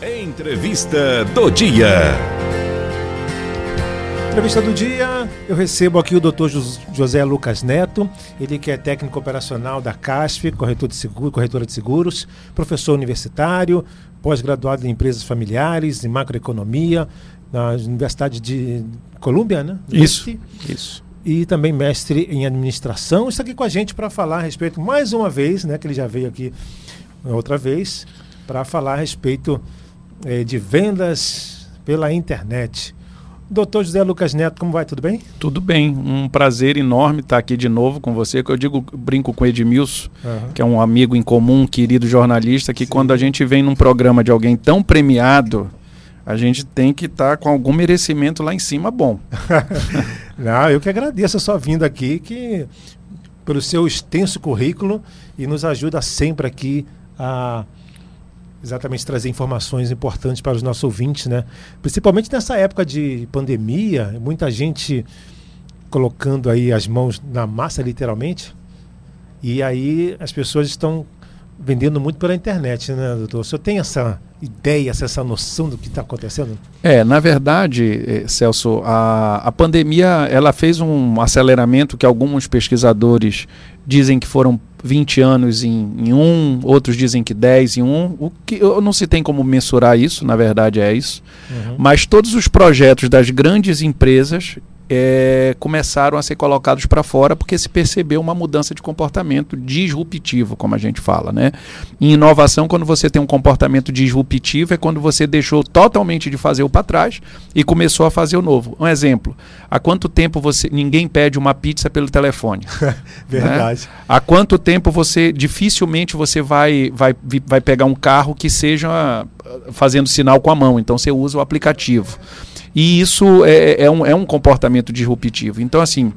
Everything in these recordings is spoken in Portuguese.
Entrevista do dia. Entrevista do dia, eu recebo aqui o Dr. José Lucas Neto, ele que é técnico operacional da CASF, corretor de seguro, corretora de seguros, professor universitário, pós-graduado em empresas familiares, em macroeconomia, na Universidade de Colômbia, né? Isso, isso. E também mestre em administração. Está aqui com a gente para falar a respeito, mais uma vez, né? Que ele já veio aqui outra vez, para falar a respeito eh, de vendas pela internet. Doutor José Lucas Neto, como vai? Tudo bem? Tudo bem. Um prazer enorme estar aqui de novo com você. Que eu digo, brinco com o Edmilson, uhum. que é um amigo em comum, querido jornalista, que Sim. quando a gente vem num programa de alguém tão premiado, a gente tem que estar tá com algum merecimento lá em cima bom. Não, eu que agradeço a sua vinda aqui, que pelo seu extenso currículo e nos ajuda sempre aqui a exatamente trazer informações importantes para os nossos ouvintes, né? Principalmente nessa época de pandemia, muita gente colocando aí as mãos na massa, literalmente. E aí as pessoas estão vendendo muito pela internet, né, doutor? O senhor tem essa ideia, essa noção do que está acontecendo? É, na verdade, eh, Celso, a, a pandemia ela fez um aceleramento que alguns pesquisadores dizem que foram 20 anos em, em, um, outros dizem que 10 em um. O que eu não se tem como mensurar isso, na verdade é isso. Uhum. Mas todos os projetos das grandes empresas é, começaram a ser colocados para fora porque se percebeu uma mudança de comportamento disruptivo, como a gente fala. Né? Em inovação, quando você tem um comportamento disruptivo, é quando você deixou totalmente de fazer o para trás e começou a fazer o novo. Um exemplo: há quanto tempo você ninguém pede uma pizza pelo telefone? Verdade. Né? Há quanto tempo você dificilmente você vai, vai, vai pegar um carro que seja ah, fazendo sinal com a mão, então você usa o aplicativo. E isso é, é, um, é um comportamento disruptivo. Então, assim,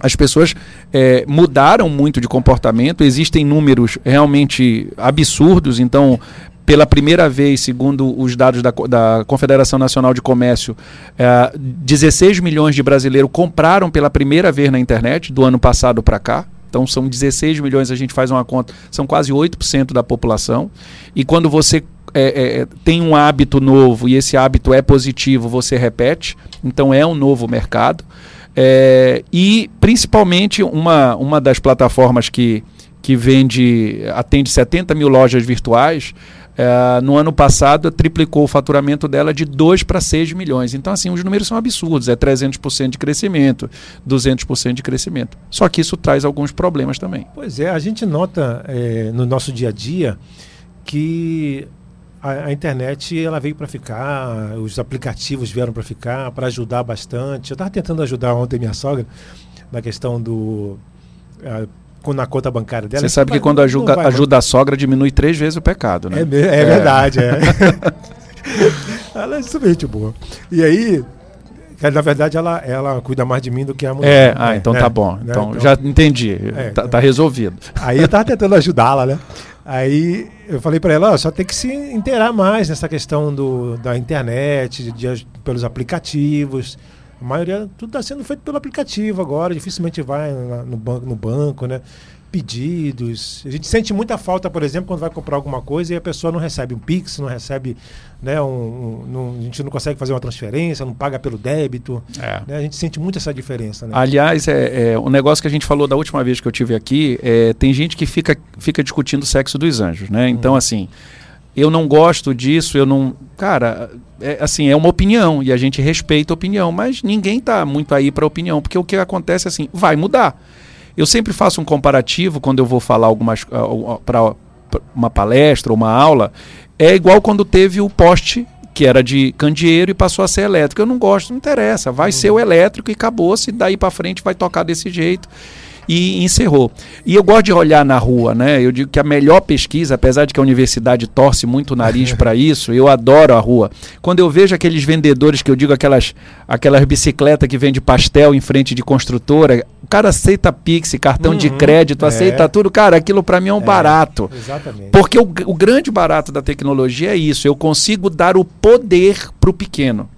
as pessoas é, mudaram muito de comportamento, existem números realmente absurdos, então. Pela primeira vez, segundo os dados da, da Confederação Nacional de Comércio, é, 16 milhões de brasileiros compraram pela primeira vez na internet do ano passado para cá. Então são 16 milhões, a gente faz uma conta, são quase 8% da população. E quando você é, é, tem um hábito novo e esse hábito é positivo, você repete. Então é um novo mercado. É, e principalmente uma, uma das plataformas que, que vende, atende 70 mil lojas virtuais, é, no ano passado triplicou o faturamento dela de 2 para 6 milhões. Então, assim, os números são absurdos. É 300% de crescimento, 200% de crescimento. Só que isso traz alguns problemas também. Pois é, a gente nota é, no nosso dia a dia que a, a, internet ela veio para ficar, os aplicativos vieram para ficar, para ajudar bastante. Eu estava tentando ajudar ontem minha sogra na questão do. A, na conta bancária dela. Você sabe que quando ajuda, vai, ajuda a sogra diminui três vezes o pecado, né? É, é, é. verdade, é. ela é extremamente boa. E aí, na verdade, ela, ela cuida mais de mim do que a mulher. É, ah, então tá é, bom. Né? Então, então, já entendi. É, tá, tá, resolvido. Aí eu tava tentando ajudá-la, né? Aí eu falei para ela, ó, só tem que se inteirar mais nessa questão do, da internet, de, de, pelos aplicativos. A maioria, tudo está sendo feito pelo aplicativo agora, dificilmente vai no, banco, no banco, né? Pedidos. A gente sente muita falta, por exemplo, quando vai comprar alguma coisa e a pessoa não recebe um Pix, não recebe, né, um, um não, a gente não consegue fazer uma transferência, não paga pelo débito. É. Né, a gente sente muito essa diferença. Né? Aliás, é, é, o negócio que a gente falou da última vez que eu tive aqui, é, tem gente que fica, fica discutindo o sexo dos anjos, né? Então, hum. assim, eu não gosto disso, eu não. Cara, é, assim, é uma opinião e a gente respeita a opinião, mas ninguém está muito aí para opinião, porque o que acontece assim, vai mudar. Eu sempre faço um comparativo quando eu vou falar algumas uh, para uma palestra ou uma aula, é igual quando teve o poste que era de candeeiro e passou a ser elétrico. Eu não gosto, não interessa, vai uhum. ser o elétrico e acabou, se daí para frente vai tocar desse jeito e encerrou. E eu gosto de olhar na rua, né? Eu digo que a melhor pesquisa, apesar de que a universidade torce muito o nariz para isso, eu adoro a rua. Quando eu vejo aqueles vendedores que eu digo aquelas aquelas bicicletas que vende pastel em frente de construtora, o cara aceita Pix, cartão uhum, de crédito, é. aceita tudo, cara, aquilo para mim é um é, barato. Exatamente. Porque o, o grande barato da tecnologia é isso, eu consigo dar o poder para o pequeno.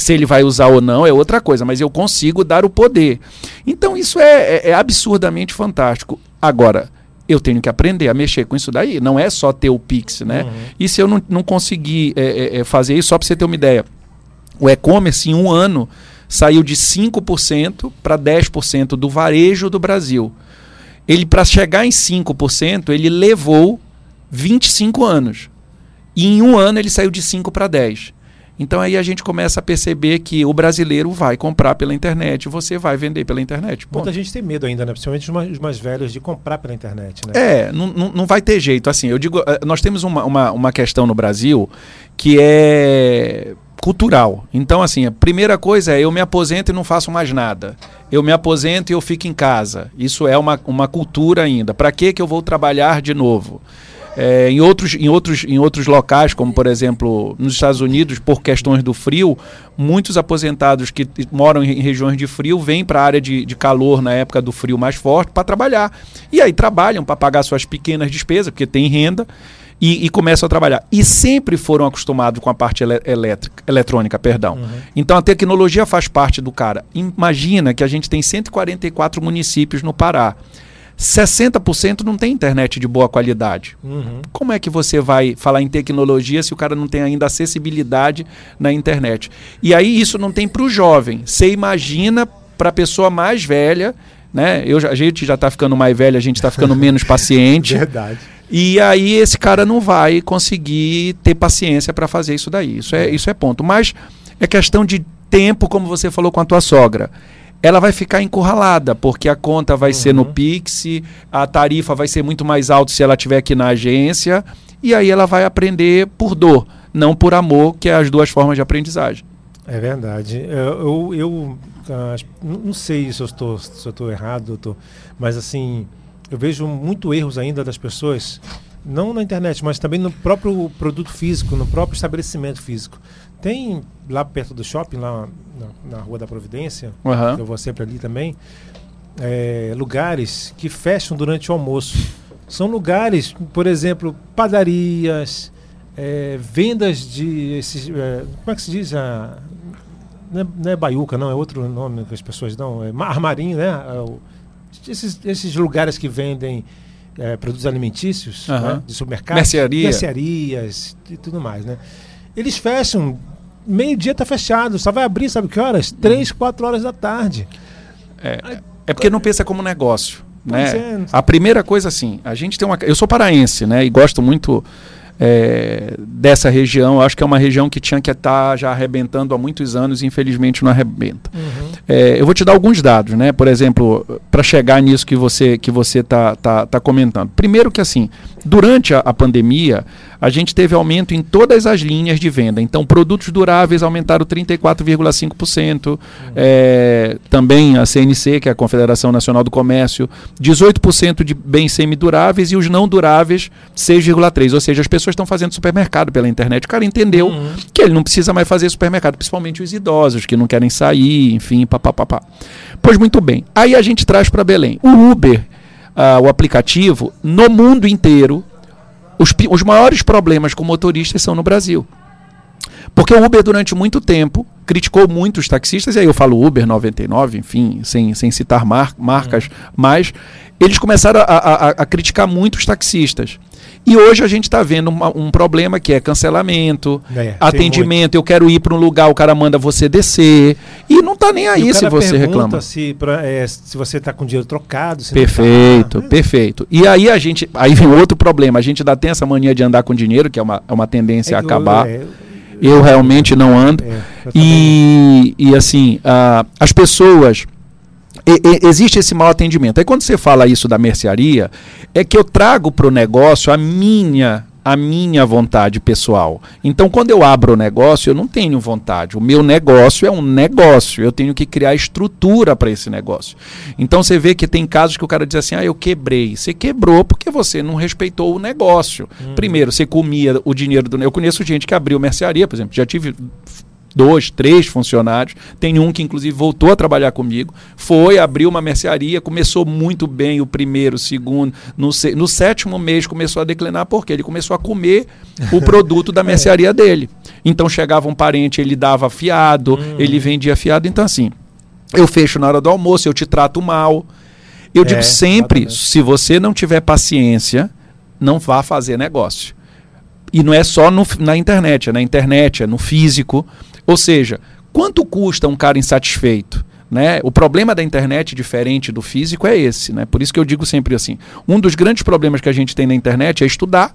Se ele vai usar ou não é outra coisa, mas eu consigo dar o poder. Então isso é, é, é absurdamente fantástico. Agora, eu tenho que aprender a mexer com isso daí. Não é só ter o Pix, né? Uhum. E se eu não, não conseguir é, é, é fazer isso, só para você ter uma ideia, o e-commerce em um ano saiu de 5% para 10% do varejo do Brasil. Ele, para chegar em 5%, ele levou 25 anos. E em um ano ele saiu de 5 para 10. Então aí a gente começa a perceber que o brasileiro vai comprar pela internet, você vai vender pela internet. Bom, Muita gente tem medo ainda, né? principalmente os mais, os mais, velhos, de comprar pela internet. Né? É, não, não, não vai ter jeito. Assim, eu digo, eh, nós temos uma, uma, uma questão no Brasil que é cultural. Então, assim, a primeira coisa é eu me aposento e não faço mais nada. Eu me aposento e eu fico em casa. Isso é uma, uma cultura ainda. Para que eu vou trabalhar de novo? É, em, outros, em, outros, em outros locais, como por exemplo nos Estados Unidos, por questões do frio, muitos aposentados que moram em regiões de frio vêm para a área de, de calor na época do frio mais forte para trabalhar. E aí trabalham para pagar suas pequenas despesas, porque tem renda. E, e, começam a trabalhar. E sempre foram acostumados com a parte elétrica, eletrônica, perdão. Uhum. Então a tecnologia faz parte do cara. Imagina que a gente tem 144 municípios no Pará. 60% não tem internet de boa qualidade. Uhum. Como é que você vai falar em tecnologia se o cara não tem ainda acessibilidade na internet? E aí isso não tem para o jovem. Você imagina para a pessoa mais velha, né? Eu, a gente já está ficando mais velha, a gente está ficando menos paciente. Verdade. E aí esse cara não vai conseguir ter paciência para fazer isso daí. Isso é, isso é ponto. Mas é questão de tempo, como você falou com a tua sogra ela vai ficar encurralada, porque a conta vai uhum. ser no uhum. Pix, a tarifa vai ser muito mais alta se ela estiver aqui na agência, e aí ela vai aprender por dor, não por amor, que é as duas formas de aprendizagem. É verdade. Eu, eu, eu não sei se eu estou, se eu estou errado, doutor, mas assim, eu vejo muito erros ainda das pessoas, não na internet, mas também no próprio produto físico, no próprio estabelecimento físico. Tem lá perto do shopping, lá na, na Rua da Providência, uhum. eu vou sempre ali também, é, lugares que fecham durante o almoço. São lugares, por exemplo, padarias, é, vendas de esses. É, como é que se diz? A, não, é, não é baiuca, não, é outro nome que as pessoas dão. É armarinho, né? É esses, esses lugares que vendem é, produtos alimentícios uhum. né? de supermercados, Mercearia. mercearias e tudo mais, né? Eles fecham, meio-dia está fechado, só vai abrir, sabe que horas? Três, quatro horas da tarde. É, é porque não pensa como negócio. Né? É. A primeira coisa, assim, a gente tem uma. Eu sou paraense, né? E gosto muito é, dessa região. Eu acho que é uma região que tinha que estar tá já arrebentando há muitos anos e infelizmente não arrebenta. Uhum. É, eu vou te dar alguns dados, né? Por exemplo, para chegar nisso que você que você está tá, tá comentando. Primeiro que assim, durante a, a pandemia, a gente teve aumento em todas as linhas de venda. Então, produtos duráveis aumentaram 34,5%. Uhum. É, também a CNC, que é a Confederação Nacional do Comércio, 18% de bens semiduráveis e os não duráveis, 6,3%. Ou seja, as pessoas estão fazendo supermercado pela internet. O cara entendeu uhum. que ele não precisa mais fazer supermercado, principalmente os idosos que não querem sair, enfim, papapá. Pois muito bem. Aí a gente traz para Belém. O Uber, uh, o aplicativo, no mundo inteiro, os, os maiores problemas com motoristas são no Brasil. Porque o Uber, durante muito tempo, criticou muito os taxistas, e aí eu falo Uber 99, enfim, sem, sem citar mar, marcas, uhum. mas eles começaram a, a, a, criticar muito os taxistas. E hoje a gente está vendo uma, um problema que é cancelamento, é, atendimento. Eu quero ir para um lugar, o cara manda você descer. E não está nem aí se você reclama. Se, pra, é, se você está com dinheiro trocado. perfeito, tá... perfeito. E aí a gente. Aí vem outro problema. A gente ainda tem essa mania de andar com dinheiro, que é uma, é uma tendência é, a acabar. Eu, eu realmente não ando. É, e, e assim, uh, as pessoas e, e, existe esse mau atendimento. Aí quando você fala isso da mercearia, é que eu trago para o negócio a minha a minha vontade pessoal. Então, quando eu abro o negócio, eu não tenho vontade. O meu negócio é um negócio. Eu tenho que criar estrutura para esse negócio. Então, você vê que tem casos que o cara diz assim: ah, eu quebrei. Você quebrou porque você não respeitou o negócio. Hum. Primeiro, você comia o dinheiro do. Eu conheço gente que abriu mercearia, por exemplo. Já tive dois, três funcionários. Tem um que, inclusive, voltou a trabalhar comigo. Foi, abriu uma mercearia, começou muito bem o primeiro, o segundo. No, no sétimo mês começou a declinar, porque ele começou a comer o produto da mercearia dele. Então chegava um parente, ele dava fiado, hum. ele vendia fiado. Então, assim, eu fecho na hora do almoço, eu te trato mal. Eu é, digo sempre, exatamente. se você não tiver paciência, não vá fazer negócio. E não é só no, na internet, é na internet, é no físico. Ou seja, quanto custa um cara insatisfeito? Né? O problema da internet, diferente do físico, é esse. Né? Por isso que eu digo sempre assim: um dos grandes problemas que a gente tem na internet é estudar.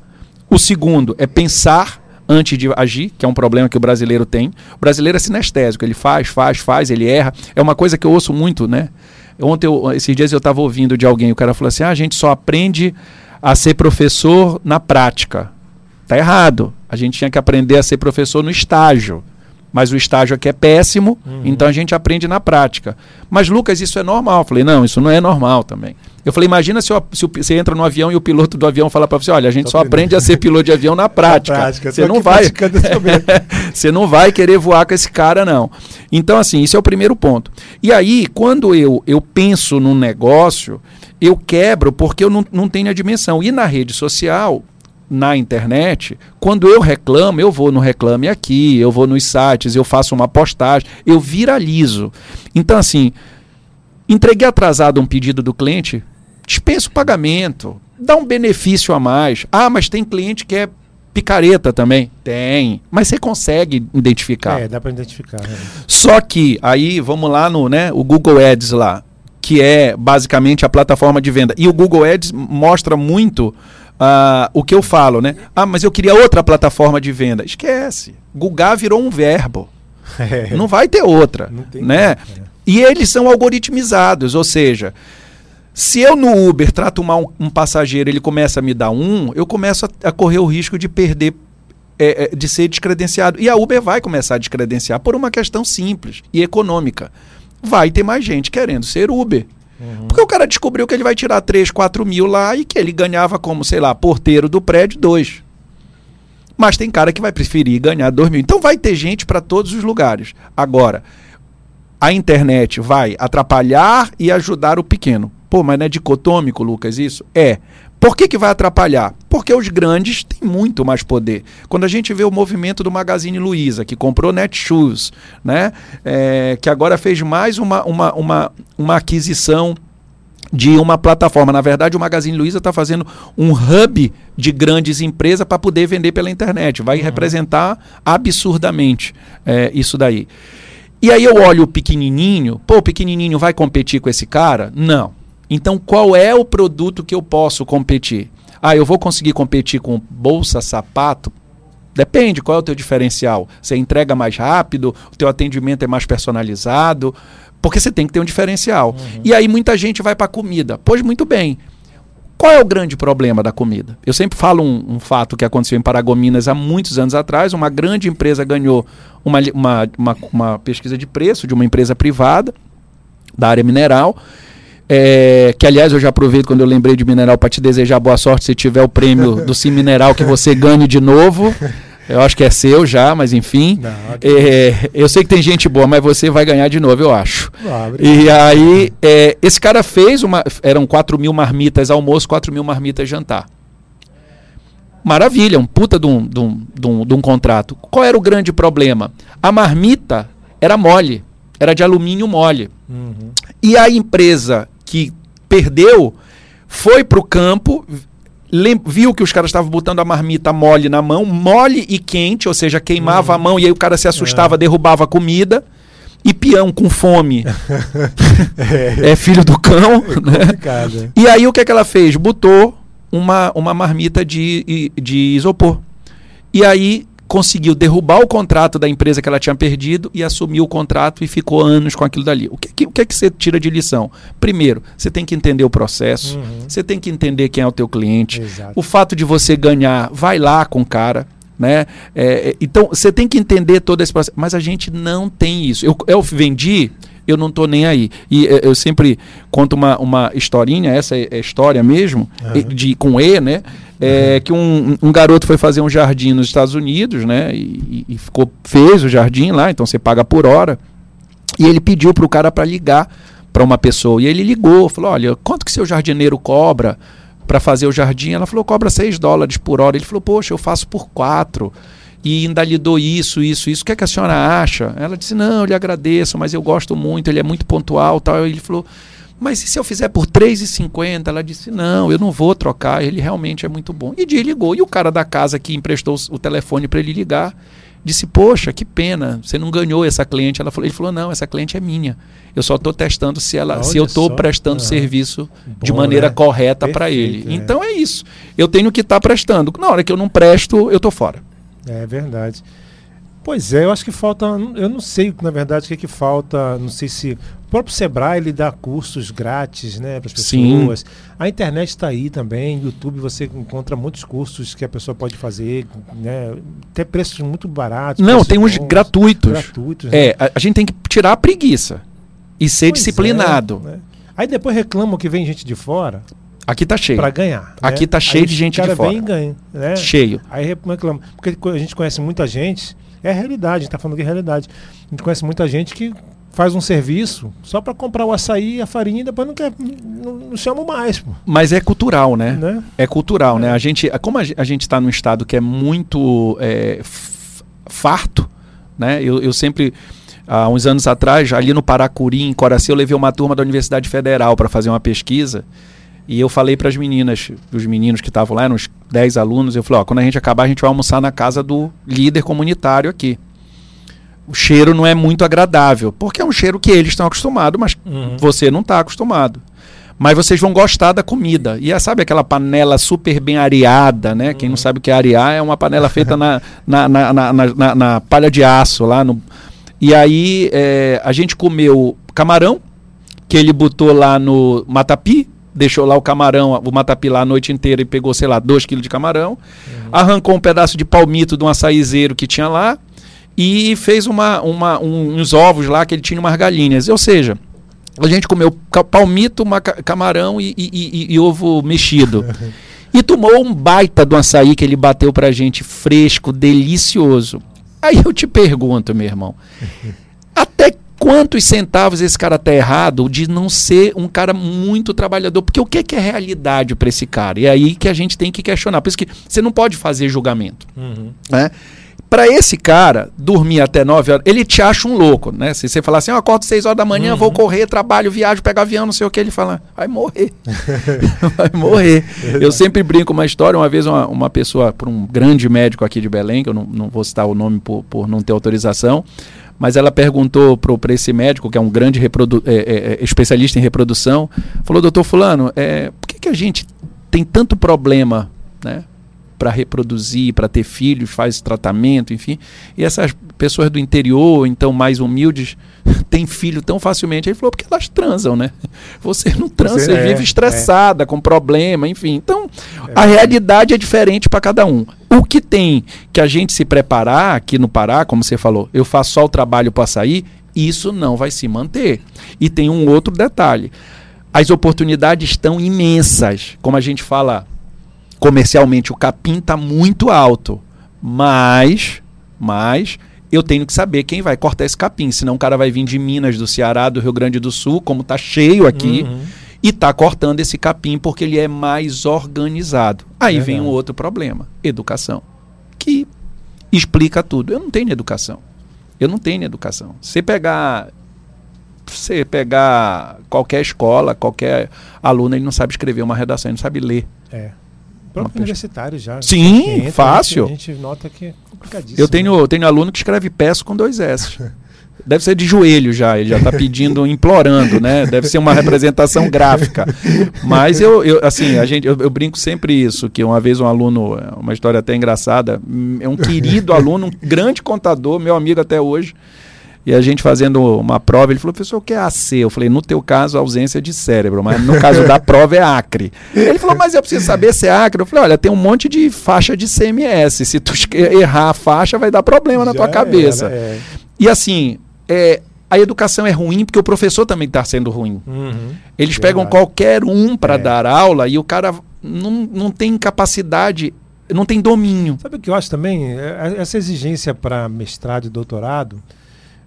O segundo é pensar antes de agir, que é um problema que o brasileiro tem. O brasileiro é sinestésico, ele faz, faz, faz, ele erra. É uma coisa que eu ouço muito, né? Ontem, eu, esses dias eu estava ouvindo de alguém, o cara falou assim: ah, a gente só aprende a ser professor na prática. Tá errado. A gente tinha que aprender a ser professor no estágio. Mas o estágio aqui é péssimo, uhum. então a gente aprende na prática. Mas, Lucas, isso é normal. Eu falei, não, isso não é normal também. Eu falei, imagina se, eu, se você entra no avião e o piloto do avião fala para você, olha, a gente Tô só aprende a ser piloto de avião na prática. na prática. Você não vai. você não vai querer voar com esse cara, não. Então, assim, isso é o primeiro ponto. E aí, quando eu, eu penso num negócio, eu quebro porque eu não, não tenho a dimensão. E na rede social, na internet, quando eu reclamo, eu vou no Reclame Aqui, eu vou nos sites, eu faço uma postagem, eu viralizo. Então, assim, entreguei atrasado um pedido do cliente, dispensa o pagamento, dá um benefício a mais. Ah, mas tem cliente que é picareta também? Tem. Mas você consegue identificar. É, dá para identificar. Né? Só que, aí, vamos lá no né, o Google Ads lá, que é basicamente a plataforma de venda. E o Google Ads mostra muito uh, o que eu falo, né? Ah, mas eu queria outra plataforma de venda. Esquece. Google virou um verbo. É. Não vai ter outra, né? É. E eles são algoritmizados, ou seja, se eu no Uber trato mal um, um passageiro, ele começa a me dar um, eu começo a, a correr o risco de perder é, é, de ser descredenciado. E a Uber vai começar a descredenciar por uma questão simples e econômica. Vai ter mais gente querendo ser Uber. Uhum. Porque o cara descobriu que ele vai tirar 3, 4 mil lá e que ele ganhava como, sei lá, porteiro do prédio 2. Mas tem cara que vai preferir ganhar 2 mil. Então vai ter gente para todos os lugares. Agora, a internet vai atrapalhar e ajudar o pequeno. Pô, mas não é dicotômico, Lucas, isso? É. Por que, que vai atrapalhar? Porque os grandes têm muito mais poder. Quando a gente vê o movimento do Magazine Luiza, que comprou Netshoes, né? É, que agora fez mais uma, uma, uma, uma aquisição de uma plataforma. Na verdade, o Magazine Luiza está fazendo um hub de grandes empresas para poder vender pela internet. Vai uhum. representar absurdamente é, isso daí. E aí eu olho o pequenininho, pô, o pequenininho vai competir com esse cara? Não. Então, qual é o produto que eu posso competir? Ah, eu vou conseguir competir com bolsa, sapato? Depende, qual é o teu diferencial? Você entrega mais rápido, o teu atendimento é mais personalizado, porque você tem que ter um diferencial. Uhum. E aí muita gente vai para a comida. Pois muito bem. Qual é o grande problema da comida? Eu sempre falo um, um, fato que aconteceu em Paragominas há muitos anos atrás. Uma grande empresa ganhou uma, uma, uma, uma pesquisa de preço de uma empresa privada da área mineral é, que aliás eu já aproveito quando eu lembrei de mineral para te desejar boa sorte se tiver o prêmio do Sim Mineral que você ganhe de novo. Eu acho que é seu já, mas enfim. Não, é, eu sei que tem gente boa, mas você vai ganhar de novo, eu acho. Ah, e aí, é, esse cara fez uma. Eram 4 mil marmitas almoço, 4 mil marmitas jantar. Maravilha, um puta de um, de, um, de, um, de um contrato. Qual era o grande problema? A marmita era mole, era de alumínio mole. Uhum. E a empresa que perdeu, foi para o campo, viu que os caras estavam botando a marmita mole na mão, mole e quente, ou seja, queimava uhum. a mão e aí o cara se assustava, é. derrubava a comida. E peão com fome é. é filho do cão. É né? E aí o que, é que ela fez? Botou uma, uma marmita de, de isopor. E aí conseguiu derrubar o contrato da empresa que ela tinha perdido e assumiu o contrato e ficou anos com aquilo dali. O que, que, o que é que você tira de lição? Primeiro, você tem que entender o processo, uhum. você tem que entender quem é o teu cliente. Exato. O fato de você ganhar, vai lá com o cara. Né? É, é então, você tem que entender todo esse processo. Mas a gente não tem isso. Eu, eu vendi, eu não estou nem aí. E é, eu sempre conto uma, uma historinha, essa é, é história mesmo, uhum. de, com E, né? É, que um, um, garoto foi fazer um jardim nos Estados Unidos, né? E, e, ficou, fez o jardim lá, então você paga por hora. E ele pediu para o cara para ligar para uma pessoa. E ele ligou, falou: Olha, quanto que seu jardineiro cobra para fazer o jardim? Ela falou: Cobra 6 dólares por hora. Ele falou: Poxa, eu faço por 4 e ainda lhe dou isso, isso, isso. O que, é que a senhora acha? Ela disse: Não, eu lhe agradeço, mas eu gosto muito, ele é muito pontual. Tal. Ele falou: Mas e se eu fizer por 3,50? Ela disse: Não, eu não vou trocar, ele realmente é muito bom. E desligou. E o cara da casa que emprestou o telefone para ele ligar disse: Poxa, que pena, você não ganhou essa cliente. Ela falou, ele falou: Não, essa cliente é minha. Eu só estou testando se, ela, se eu estou prestando uhum. serviço Bom, de maneira né? correta para ele. É. Então é isso. Eu tenho que estar tá prestando. Na hora que eu não presto, eu estou fora. É verdade. Pois é, eu acho que falta. Eu não sei, na verdade, o que, é que falta. Não sei se. O próprio Sebrae ele dá cursos grátis né, para as pessoas. Sim. A internet está aí também. YouTube você encontra muitos cursos que a pessoa pode fazer. Né, até preços muito baratos. Não, tem uns gratuitos. gratuitos né? É, a, a, gente tem que tirar a preguiça e ser pois disciplinado. É, né? Aí depois reclamam que vem gente de fora. Aqui tá cheio. Para ganhar. Aqui né? tá cheio Aí de gente de fora. Vem e ganha, né? Cheio. Aí reclama. Porque a gente conhece muita gente é realidade, a gente está falando de realidade. A gente conhece muita gente que faz um serviço só para comprar o açaí e a farinha e depois não quer não, não chama mais pô. mas é cultural né, né? é cultural né? é. né a gente como a gente está num estado que é muito é, farto né eu, eu sempre há uns anos atrás ali no Paracuri em Coraci eu levei uma turma da Universidade Federal para fazer uma pesquisa e eu falei para as meninas, os meninos que estavam lá, eram uns 10 alunos, eu falei, ó, quando a gente acabar, a gente vai almoçar na casa do líder comunitário aqui. O cheiro não é muito agradável, porque é um cheiro que eles estão acostumados, mas uhum. você não está acostumado. Mas vocês vão gostar da comida. E é, sabe aquela panela super bem areada, né? Uhum. Quem não uhum. sabe o que é arear é uma panela feita na, na, na, na, na, na palha de aço lá no. E aí é, a gente comeu camarão, que ele botou lá no matapi, deixou lá o camarão, o matapilá a noite inteira e pegou, sei lá, 2 quilos de camarão, uhum. arrancou um pedaço de palmito de um açaizeiro que tinha lá e fez uma, uma, um, uns ovos lá que ele tinha umas galinhas. Ou seja, a gente comeu palmito, camarão e, e, e, e ovo mexido. e tomou um baita do açaí que ele bateu pra gente, fresco, delicioso. Aí eu te pergunto, meu irmão, até quantos centavos esse cara tá errado de não ser um cara muito trabalhador? Porque o que é, que é realidade para esse cara? E é aí que a gente tem que questionar. Por isso que você não pode fazer julgamento. Uhum. Né? Para esse cara, dormir até 9 horas, ele te acha um louco, né? Se você falar assim, eu acordo 6 horas da manhã, uhum. vou correr, trabalho, viajo, pego avião, não sei o que, ele fala, vai morrer. vai morrer. eu sempre brinco uma história, uma vez uma, uma pessoa, por um grande médico aqui de Belém, que eu não, não vou citar o nome por, por não ter autorização, mas ela perguntou para esse médico, que é um grande é, é, é, especialista em reprodução, falou, doutor fulano, é, por que, que a gente tem tanto problema né, para reproduzir, para ter filhos, faz tratamento, enfim, e essas pessoas do interior, então mais humildes, têm filho tão facilmente? Ele falou, porque elas transam, né? Você não transa, você, você é, vive estressada, é. com problema, enfim. Então, a realidade é diferente para cada um. O que tem que a gente se preparar aqui no Pará, como você falou, eu faço só o trabalho para sair, isso não vai se manter. E tem um outro detalhe. As oportunidades estão imensas. Como a gente fala comercialmente, o capim está muito alto. Mas, mas eu tenho que saber quem vai cortar esse capim. Senão o cara vai vir de Minas, do Ceará, do Rio Grande do Sul, como está cheio aqui. Uhum e está cortando esse capim porque ele é mais organizado. Aí é vem um outro problema: educação. Que explica tudo. Eu não tenho educação. Eu não tenho educação. Você pegar. Você pegar qualquer escola, qualquer aluno, ele não sabe escrever uma redação, ele não sabe ler. É. Próprio universitário já. Sim, entra, fácil. A gente, a gente nota que complicadíssimo. Eu tenho, eu tenho aluno que escreve peço com dois S. Deve ser de joelho já, ele já está pedindo, implorando, né? Deve ser uma representação gráfica. Mas eu, eu assim, a gente, eu, eu, brinco sempre isso, que uma vez um aluno, uma história até engraçada, é um querido aluno, um grande contador, meu amigo até hoje, e a gente fazendo uma prova, ele falou, professor, o que é AC? Eu falei, no teu caso, ausência de cérebro, mas no caso da prova é acre. Ele falou, mas eu preciso saber se é acre. Eu falei, olha, tem um monte de faixa de CMS. Se tu errar a faixa, vai dar problema na tua cabeça. é. E assim, é, a educação é ruim porque o professor também está sendo ruim. Uhum, Eles verdade. pegam qualquer um para é. dar aula e o cara não, não tem capacidade, não tem domínio. Sabe o que eu acho também? É, essa exigência para mestrado e doutorado.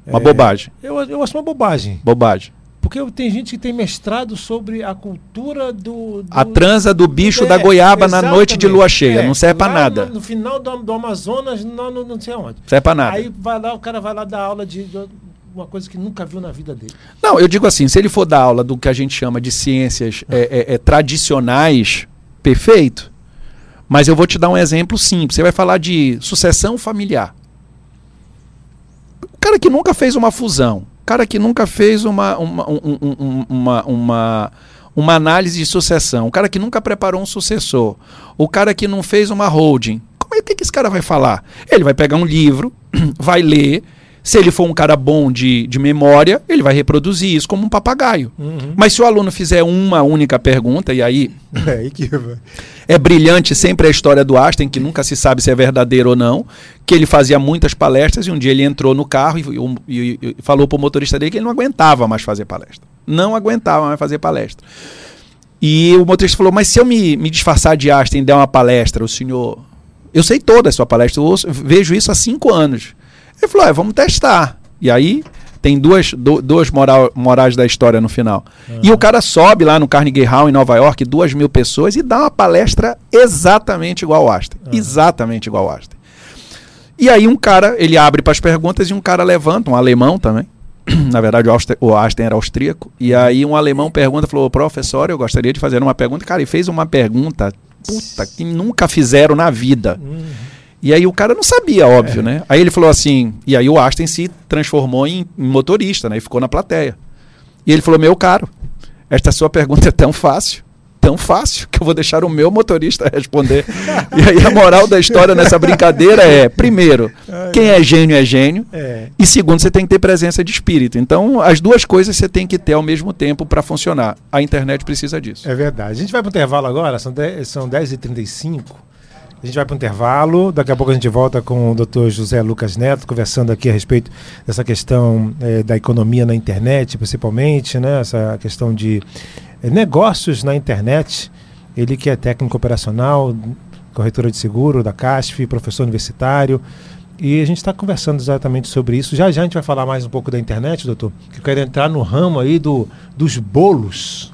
Uma é, bobagem. Eu, eu acho uma bobagem. Bobagem. Porque tem gente que tem mestrado sobre a cultura do. do a transa do bicho é, da goiaba na noite de lua cheia. É, não serve para nada. No, no, final do, do Amazonas, não, não, não sei onde. Serve para nada. Aí vai lá, o cara vai lá dar aula de, de uma coisa que nunca viu na vida dele. Não, eu digo assim, se ele for dar aula do que a gente chama de ciências é, é, é, tradicionais, perfeito. Mas eu vou te dar um exemplo simples. Você vai falar de sucessão familiar. Cara que nunca fez uma fusão, cara que nunca fez uma, uma, um, um, uma, uma, uma análise de sucessão, o cara que nunca preparou um sucessor, o cara que não fez uma holding, como é que esse cara vai falar? Ele vai pegar um livro, vai ler se ele for um cara bom de, de memória, ele vai reproduzir isso como um papagaio. Uhum. Mas se o aluno fizer uma única pergunta, e aí. É, que... é brilhante sempre a história do Einstein, que nunca se sabe se é verdadeiro ou não, que ele fazia muitas palestras e um dia ele entrou no carro e, e, e falou para o motorista dele que ele não aguentava mais fazer palestra. Não aguentava mais fazer palestra. E o motorista falou: Mas se eu me, me disfarçar de Einstein e der uma palestra, o senhor. Eu sei toda a sua palestra, eu ouço, vejo isso há cinco anos. Ele falou: ah, vamos testar. E aí tem duas, do, duas moral, morais da história no final. Uhum. E o cara sobe lá no Carnegie Hall em Nova York, duas mil pessoas, e dá uma palestra exatamente igual ao Einstein. Uhum. Exatamente igual ao Einstein. E aí um cara, ele abre para as perguntas e um cara levanta, um alemão também. Na verdade, o Einstein era austríaco. E aí um alemão pergunta, falou, professor, eu gostaria de fazer uma pergunta. Cara, ele fez uma pergunta, puta, que nunca fizeram na vida. Uhum. E aí o cara não sabia, óbvio, é. né? Aí ele falou assim, e aí o Aston se transformou em, em motorista, né? E ficou na plateia. E ele falou, meu caro, esta sua pergunta é tão fácil, tão fácil, que eu vou deixar o meu motorista responder. e aí a moral da história nessa brincadeira é, primeiro, quem é gênio é gênio, é. e segundo, você tem que ter presença de espírito. Então, as duas coisas você tem que ter ao mesmo tempo para funcionar. A internet precisa disso. É verdade. A gente vai para o intervalo agora, são 10h35. São 10 a gente vai para o intervalo, daqui a pouco a gente volta com o Dr. José Lucas Neto, conversando aqui a respeito dessa questão é, da economia na internet, principalmente, né? essa questão de é, negócios na internet. Ele que é técnico operacional, corretora de seguro da CASF, professor universitário. E a gente está conversando exatamente sobre isso. Já já a gente vai falar mais um pouco da internet, doutor, que eu quero entrar no ramo aí do, dos bolos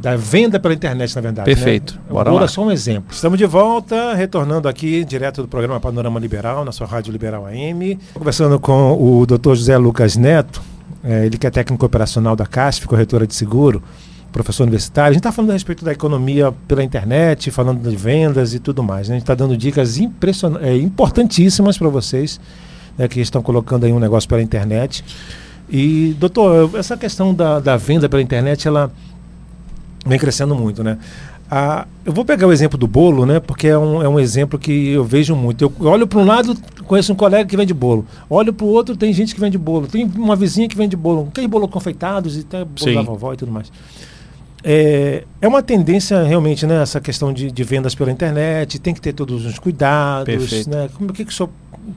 da venda pela internet, na verdade. Né? Perfeito. Né? Bora lá. é só um exemplo. Estamos de volta, retornando aqui direto do programa Panorama Liberal, na sua Rádio Liberal AM, conversando com o Dr. José Lucas Neto, é, ele que é técnico operacional da CASF, corretora de seguro, professor universitário. A gente está falando a respeito da economia pela internet, falando de vendas e tudo mais. Né? A gente está dando dicas impression... é, importantíssimas para vocês né, que estão colocando aí um negócio pela internet. E, doutor, essa questão da, da venda pela internet, ela vem crescendo muito, né? Ah, eu vou pegar o exemplo do bolo, né? Porque é um, é um exemplo que eu vejo muito. Eu olho para um lado, conheço um colega que vende bolo. Olho para o outro, tem gente que vende bolo. Tem uma vizinha que vende bolo. Tem bolo confeitados e até bolo Sim. da vovó e tudo mais. É, é uma tendência realmente, né? Essa questão de, de vendas pela internet, tem que ter todos os cuidados, Perfeito. né? Como, o que, que o senhor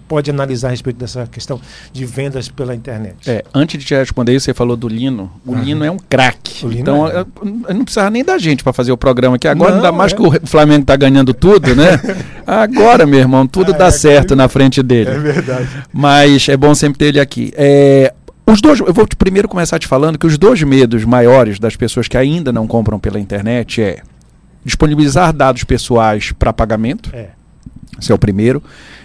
pode analisar a respeito dessa questão de vendas pela internet? É, antes de te responder isso, você falou do Lino. O Lino é um craque. Então, é. eu, eu, não precisava nem da gente para fazer o programa aqui. Agora, não, ainda mais é. que o Flamengo está ganhando tudo, né? Agora, meu irmão, tudo ah, dá é, certo na frente dele. É verdade. Mas é bom sempre ter ele aqui. É, os dois, eu vou primeiro começar te falando que os dois medos maiores das pessoas que ainda não compram pela internet é disponibilizar dados pessoais para pagamento. É. Esse é o primeiro.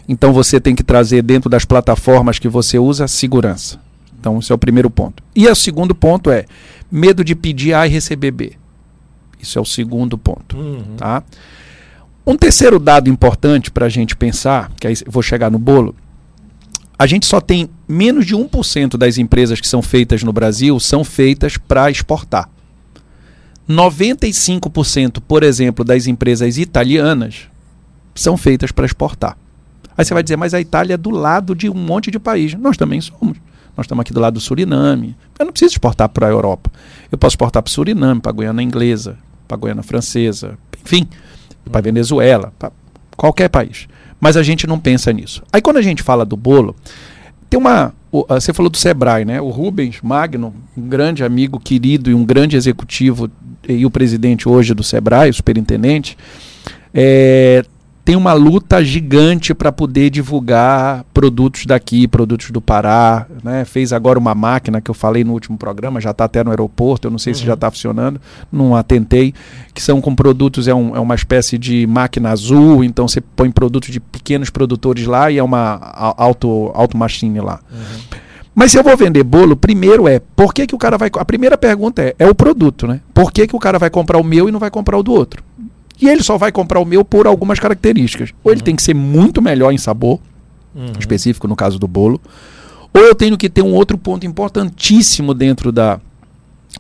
Então você tem que trazer dentro das plataformas que você usa segurança. Então esse é o primeiro ponto. E o segundo ponto é medo de pedir A e receber B. Isso é o segundo ponto. Uhum. Tá? Um terceiro dado importante para a gente pensar, que aí vou chegar no bolo, a gente só tem menos de 1% das empresas que são feitas no Brasil são feitas para exportar. 95%, por exemplo, das empresas italianas são feitas para exportar. Aí você vai dizer, mas a Itália é do lado de um monte de país. Nós também somos. Nós estamos aqui do lado do Suriname. Eu não preciso exportar para a Europa. Eu posso exportar para o Suriname, para a Guiana Inglesa, para a Guiana Francesa, enfim, para a Venezuela, para qualquer país. Mas a gente não pensa nisso. Aí quando a gente fala do bolo, tem uma. Você falou do Sebrae, né? O Rubens Magno, um grande amigo querido e um grande executivo e o presidente hoje do Sebrae, o superintendente, é, tem uma luta gigante para poder divulgar produtos daqui, produtos do Pará. Né? Fez agora uma máquina que eu falei no último programa, já está até no aeroporto, eu não sei uhum. se já está uhum. funcionando, não atentei, que são com produtos, é, um, é uma espécie de máquina azul, então você põe produtos de pequenos produtores lá e é uma auto, auto machine lá. Uhum. Mas se eu vou vender bolo, primeiro é, por que, que o cara vai. A primeira pergunta é, é o produto, né? Por que, que o cara vai comprar o meu e não vai comprar o do outro? E ele só vai comprar o meu por algumas características. Ou ele uhum. tem que ser muito melhor em sabor, uhum. específico no caso do bolo, ou eu tenho que ter um outro ponto importantíssimo dentro da,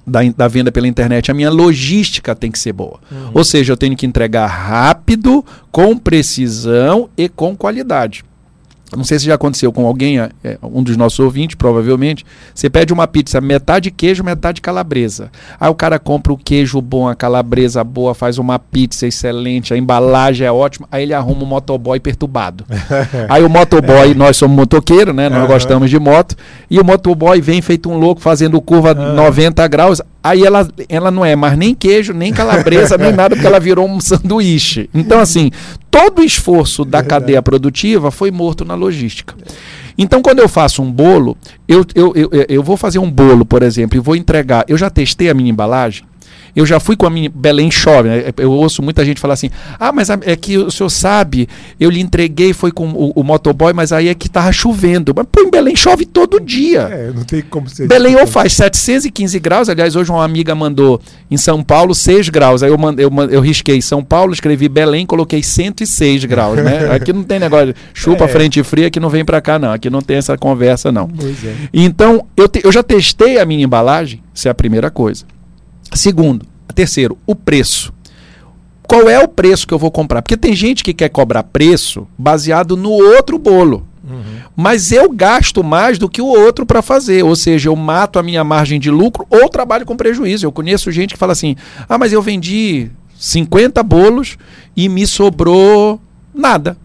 da, da, venda pela internet, a minha logística tem que ser boa. Uhum. Ou seja, eu tenho que entregar rápido, com precisão e com qualidade. Não sei se já aconteceu com alguém, é, um dos nossos ouvintes, provavelmente. Você pede uma pizza metade queijo, metade calabresa. Aí o cara compra o queijo bom, a calabresa boa, faz uma pizza excelente, a embalagem é ótima. Aí ele arruma um motoboy perturbado. aí o motoboy, nós somos motoqueiro, né? Nós uhum. gostamos de moto. E o motoboy vem feito um louco fazendo curva uhum. 90 graus. Aí ela, ela não é mais nem queijo, nem calabresa, nem nada, porque ela virou um sanduíche. Então, assim, todo o esforço da cadeia produtiva foi morto na logística. Então, quando eu faço um bolo, eu, eu, eu, eu vou fazer um bolo, por exemplo, e vou entregar. Eu já testei a minha embalagem. Eu já fui com a minha. Belém chove, né? Eu ouço muita gente falar assim: ah, mas é que o senhor sabe, eu lhe entreguei, foi com o, o motoboy, mas aí é que tava chovendo. Mas pô, em Belém chove todo dia. É, não tem como ser. Belém ou faz 715 graus, aliás, hoje uma amiga mandou em São Paulo 6 graus. Aí eu, mandei, eu, eu risquei São Paulo, escrevi Belém, coloquei 106 graus, né? Aqui não tem negócio, chupa é. frente fria que não vem para cá, não. Aqui não tem essa conversa, não. É. Então, eu, te, eu já testei a minha embalagem, isso é a primeira coisa. Segundo, terceiro, o preço. Qual é o preço que eu vou comprar? Porque tem gente que quer cobrar preço baseado no outro bolo. Uhum. Mas eu gasto mais do que o outro para fazer. Ou seja, eu mato a minha margem de lucro ou trabalho com prejuízo. Eu conheço gente que fala assim: ah, mas eu vendi 50 bolos e me sobrou nada.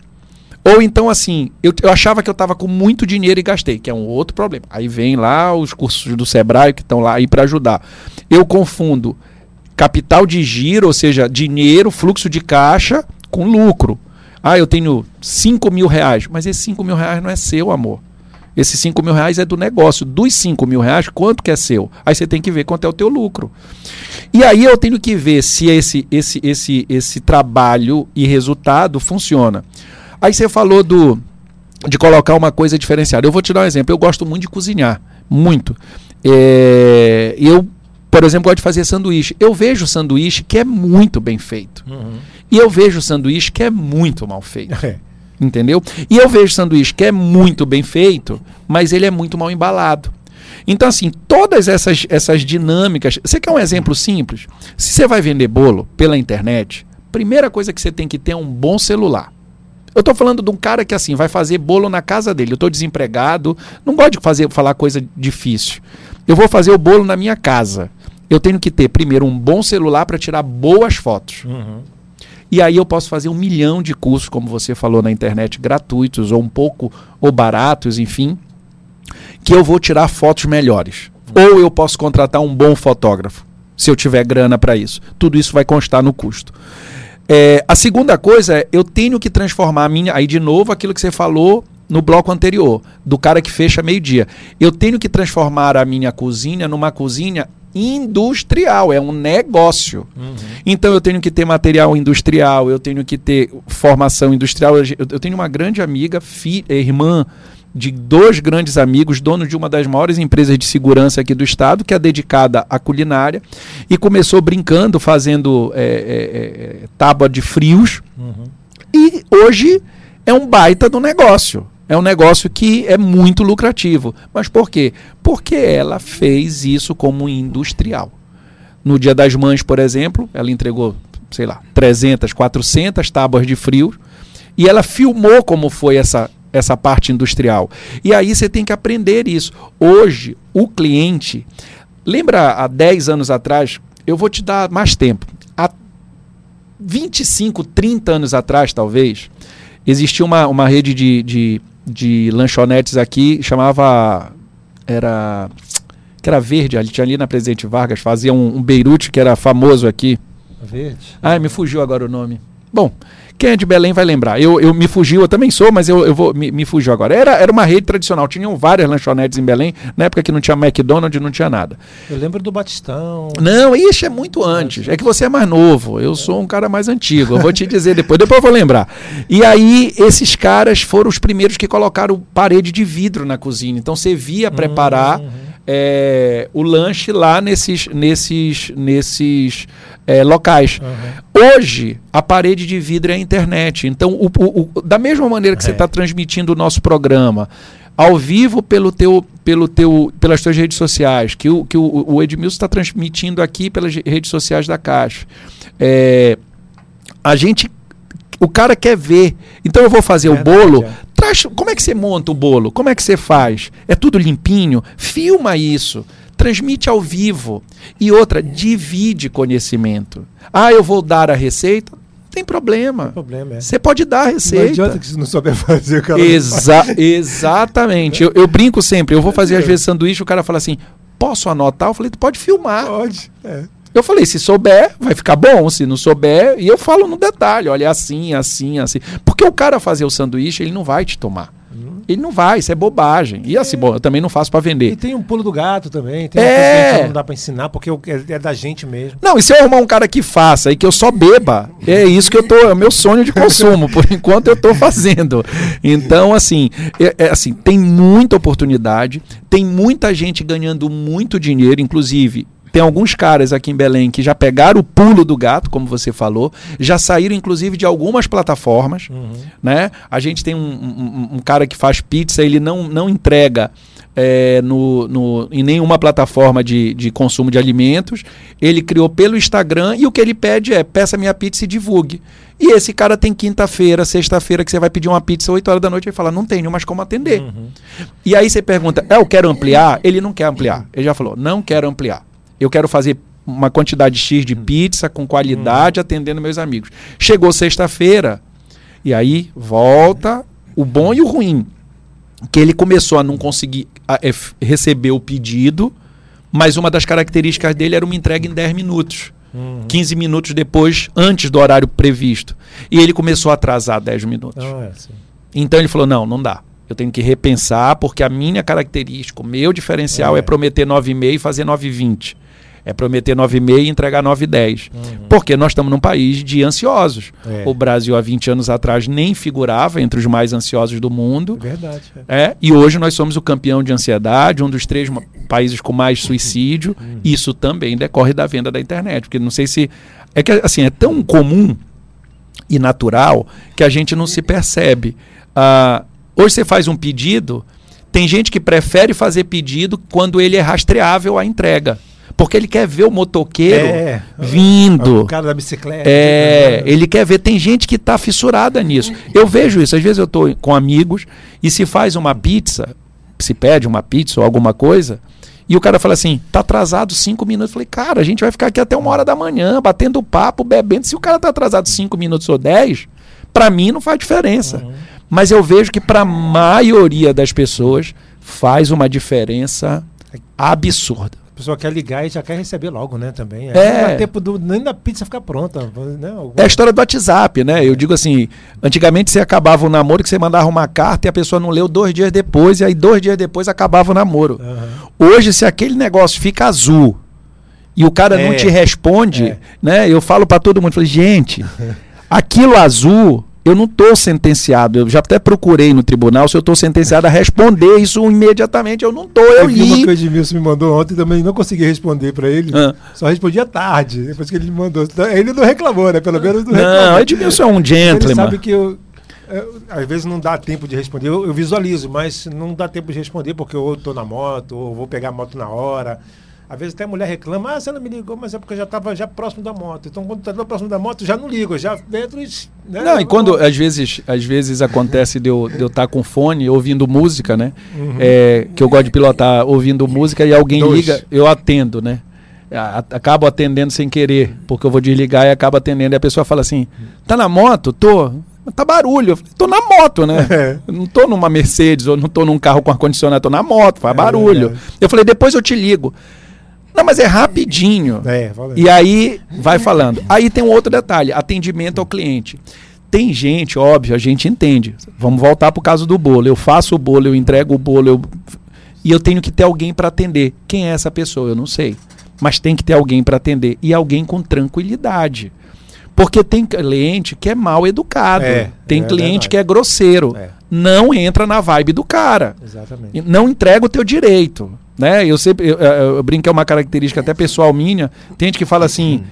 Ou então, assim, eu, eu achava que eu estava com muito dinheiro e gastei, que é um outro problema. Aí vem lá os cursos do Sebrae que estão lá aí para ajudar. Eu confundo capital de giro, ou seja, dinheiro, fluxo de caixa, com lucro. Ah, eu tenho 5 mil reais. Mas esse 5 mil reais não é seu, amor. Esses 5 mil reais é do negócio. Dos 5 mil reais, quanto que é seu? Aí você tem que ver quanto é o teu lucro. E aí eu tenho que ver se esse, esse, esse, esse trabalho e resultado funciona. Aí você falou do de colocar uma coisa diferenciada. Eu vou te dar um exemplo. Eu gosto muito de cozinhar, muito. É, eu, por exemplo, gosto de fazer sanduíche. Eu vejo sanduíche que é muito bem feito. Uhum. E eu vejo sanduíche que é muito mal feito. É. Entendeu? E eu vejo sanduíche que é muito bem feito, mas ele é muito mal embalado. Então, assim, todas essas, essas dinâmicas. Você quer um exemplo simples? Se você vai vender bolo pela internet, primeira coisa que você tem que ter é um bom celular. Eu estou falando de um cara que assim vai fazer bolo na casa dele. Eu estou desempregado, não gosto de fazer falar coisa difícil. Eu vou fazer o bolo na minha casa. Eu tenho que ter primeiro um bom celular para tirar boas fotos. Uhum. E aí eu posso fazer um milhão de cursos, como você falou na internet, gratuitos ou um pouco ou baratos, enfim, que eu vou tirar fotos melhores. Uhum. Ou eu posso contratar um bom fotógrafo, se eu tiver grana para isso. Tudo isso vai constar no custo. É, a segunda coisa é, eu tenho que transformar a minha. Aí, de novo, aquilo que você falou no bloco anterior, do cara que fecha meio-dia. Eu tenho que transformar a minha cozinha numa cozinha industrial, é um negócio. Uhum. Então eu tenho que ter material industrial, eu tenho que ter formação industrial. Eu, eu tenho uma grande amiga, fi, irmã de dois grandes amigos, dono de uma das maiores empresas de segurança aqui do estado, que é dedicada à culinária, e começou brincando, fazendo é, é, é, tábua de frios, uhum. e hoje é um baita do negócio. É um negócio que é muito lucrativo. Mas por quê? Porque ela fez isso como industrial. No Dia das Mães, por exemplo, ela entregou, sei lá, 300, 400 tábuas de frios, e ela filmou como foi essa essa parte industrial. E aí você tem que aprender isso. Hoje, o cliente. Lembra há 10 anos atrás? Eu vou te dar mais tempo. Há 25, 30 anos atrás, talvez, existia uma, uma rede de, de, de lanchonetes aqui, chamava. Era. Que era verde, ali, tinha ali na Presidente Vargas, fazia um, um Beirute que era famoso aqui. Verde? Ah, me fugiu agora o nome. Bom, quem é de Belém vai lembrar. Eu, eu me fugiu, eu também sou, mas eu, eu vou me, me fugiu agora. Era, era uma rede tradicional, tinham várias lanchonetes em Belém, na época que não tinha McDonald's, não tinha nada. Eu lembro do Batistão. Não, isso é muito antes. É que você é mais novo. Eu sou um cara mais antigo. Eu vou te dizer depois, depois eu vou lembrar. E aí, esses caras foram os primeiros que colocaram parede de vidro na cozinha. Então você via preparar. Uhum. É, o lanche lá nesses, nesses, nesses é, locais. Hoje, a parede de vidro é a internet. Então, o- o- o- da mesma maneira que você É. está transmitindo o nosso programa ao vivo pelo teu, pelo teu, pelas tuas redes sociais, que o, que o, o Edmilson está transmitindo aqui pelas redes sociais da Caixa. É, a gente. O cara quer ver. Então eu vou fazer Verdade, o bolo. é. Traz, como é que você monta o bolo? Como é que você faz? É tudo limpinho? Filma isso. Transmite ao vivo. E outra, divide conhecimento. Ah, eu vou dar a receita? Não tem problema. O problema é. Você pode dar a Não adianta receita. que você não souber fazer o cara. Exa exatamente. Eu, eu brinco sempre. Eu vou fazer às vezes sanduíche, o cara fala assim: posso anotar? Eu falei, pode filmar. Pode. É. Eu falei, se souber, vai ficar bom. Se não souber, e eu falo no detalhe, olha, é assim, assim, assim. Porque o cara fazer o sanduíche, ele não vai te tomar. Ele não vai, isso é bobagem. E assim, bom, eu também não faço pra E vender. tem um pulo do gato também. Tem É. que não dá pra ensinar, porque é, é da gente mesmo. Não, e se eu arrumar um cara que faça e que eu só beba, é isso que eu tô, é o meu sonho de consumo, por enquanto eu tô fazendo. Então, assim, é, é assim, tem muita oportunidade, tem muita gente ganhando muito dinheiro, inclusive. Tem alguns caras aqui em Belém que já pegaram o pulo do gato, como você falou, já saíram inclusive de algumas plataformas, né? A gente tem um, um- um cara que faz pizza, ele não, não entrega é, no, no- em nenhuma plataforma de, de consumo de alimentos. Ele criou pelo Instagram e o que ele pede é peça minha pizza e divulgue. E esse cara tem quinta-feira, sexta-feira, que você vai pedir uma pizza 8 horas da noite e ele fala, não tenho mais como atender. E aí você pergunta, é, eu quero ampliar? Ele não quer ampliar. Ele já falou, não quero ampliar. Eu quero fazer uma quantidade X de pizza com qualidade, atendendo meus amigos. Chegou sexta-feira, e aí volta o bom e o ruim. Que ele começou a não conseguir a- é, receber o pedido, mas uma das características dele era uma entrega em 10 minutos. 15 minutos depois, antes do horário previsto. E ele começou a atrasar 10 minutos. Não, é assim. Então ele falou: não, não dá. Eu tenho que repensar, porque a minha característica, o meu diferencial é, É. prometer 9,5 e fazer 9,20. É prometer 9,5 e entregar 9,10. Uhum. Porque nós estamos num país de ansiosos. É. O Brasil, há 20 anos atrás, nem figurava entre os mais ansiosos do mundo. Verdade. é. É, e hoje nós somos o campeão de ansiedade, um dos três países com mais suicídio. Isso também decorre da venda da internet, porque não sei se é que assim é tão comum e natural que a gente não se percebe. Ah, hoje você faz um pedido, tem gente que prefere fazer pedido quando ele é rastreável à entrega, porque ele quer ver o motoqueiro É. vindo. O cara da bicicleta. É, né? ele quer ver. Tem gente que tá fissurada nisso. Eu vejo isso. Às vezes eu tô com amigos e se faz uma pizza, se pede uma pizza ou alguma coisa, e o cara fala assim: tá atrasado cinco minutos. Eu falei, cara, a gente vai ficar aqui até uma hora da manhã, batendo papo, bebendo. Se o cara tá atrasado cinco minutos ou dez, pra mim não faz diferença. Uhum. Mas eu vejo que pra maioria das pessoas faz uma diferença absurda. A pessoa quer ligar e já quer receber logo, né? Também. É. Não dá tempo do, nem da pizza ficar pronta. Né? Alguma- É a história do WhatsApp, né? Eu digo assim, antigamente você acabava o namoro que você mandava uma carta e a pessoa não leu dois dias depois, e aí dois dias depois acabava o namoro. Aham. Hoje, se aquele negócio fica azul e o cara não É. te responde, É. né? Eu falo pra todo mundo, falei, gente, aquilo azul, eu não tô sentenciado. Eu já até procurei no tribunal se eu tô sentenciado a responder isso imediatamente. Eu não tô, eu Teve uma que o li. Edmilson me mandou ontem também não consegui responder pra ele. Ah. Só respondi à tarde, depois que ele me mandou. Então, Ele não reclamou, né? Pelo menos não Não, reclamou. Edmilson é um Ele gentleman. sabe que eu, eu- às vezes não dá tempo de responder. Eu, eu visualizo, mas não dá tempo de responder porque eu tô na moto, ou vou pegar a moto na hora. Às vezes até a mulher reclama, ah, você não me ligou, mas é porque eu já estava já próximo da moto. Então, quando está próximo da moto, já não ligo, já dentro e. Né, Não, e quando às vezes, às vezes acontece de eu estar tá com fone ouvindo música, né? É, que eu gosto de pilotar ouvindo música e alguém Dois. liga, eu atendo, né? Acabo atendendo sem querer, porque eu vou desligar e acabo atendendo. E a pessoa fala assim: tá na moto? Tô. "Mas Tá barulho. Eu falei, tô na moto, né? É. Não tô numa Mercedes ou não tô num carro com ar-condicionado, tô na moto, faz É barulho. verdade. Eu falei, depois eu te ligo. Não, mas é rapidinho. É, aí. E aí vai falando. Aí tem um outro detalhe: atendimento ao cliente. Tem gente, óbvio, a gente entende. Vamos voltar para o caso do bolo. Eu faço o bolo, eu entrego o bolo, eu... e eu tenho que ter alguém para atender. Quem é essa pessoa? Eu não sei. Mas tem que ter alguém para atender. E alguém com tranquilidade. Porque tem cliente que é mal educado. É, tem é cliente verdade. que é grosseiro. É. Não entra na vibe do cara. Exatamente. Não entrega o teu direito. Né? Eu sempre eu, eu, eu brinco que é uma característica até pessoal minha. Tem gente que fala assim.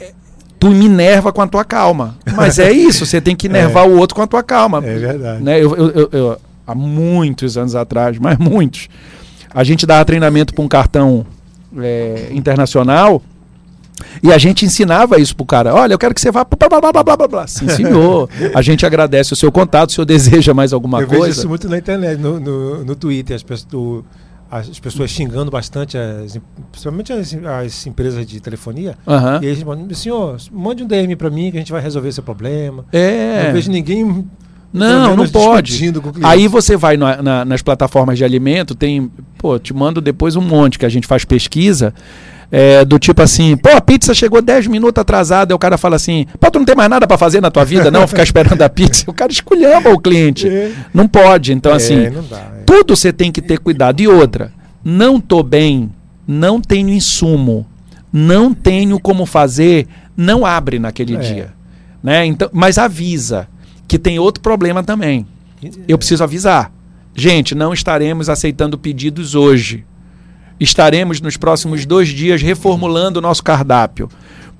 "É, Tu me enerva com a tua calma. Mas é isso, você tem que enervar o outro com a tua calma. É verdade. Né? Eu, eu- eu- eu- há muitos anos atrás, mas muitos, a gente dava treinamento para um cartão é, internacional e a gente ensinava isso pro cara. Olha, eu quero que você vá. Blá, blá, blá, blá, blá, blá. Sim, senhor. A gente agradece o seu contato, se o senhor deseja mais alguma eu vejo coisa. isso muito na internet, no, no, no Twitter, as pessoas, as pessoas xingando bastante, as, principalmente as, as empresas de telefonia. Aham. E eles mandam, senhor, mande um DM para mim que a gente vai resolver seu problema. É. Não vejo ninguém. Não, não pode. Aí você vai na- na- nas plataformas de alimento, tem. Pô, te mando depois um monte que a gente faz pesquisa. É, do tipo assim, pô, a pizza chegou 10 minutos atrasada, aí o cara fala assim, pô, tu não tem mais nada pra fazer na tua vida, não? Ficar esperando a pizza. O cara esculhamba o cliente. É. Não pode. Então, É, assim, dá, é. tudo você tem que ter cuidado. E outra, não tô bem, não tenho insumo, não tenho como fazer, não abre naquele É. dia. Né? Então, mas avisa que tem outro problema também. Eu preciso avisar. Gente, não estaremos aceitando pedidos hoje. Estaremos nos próximos dois dias reformulando o nosso cardápio.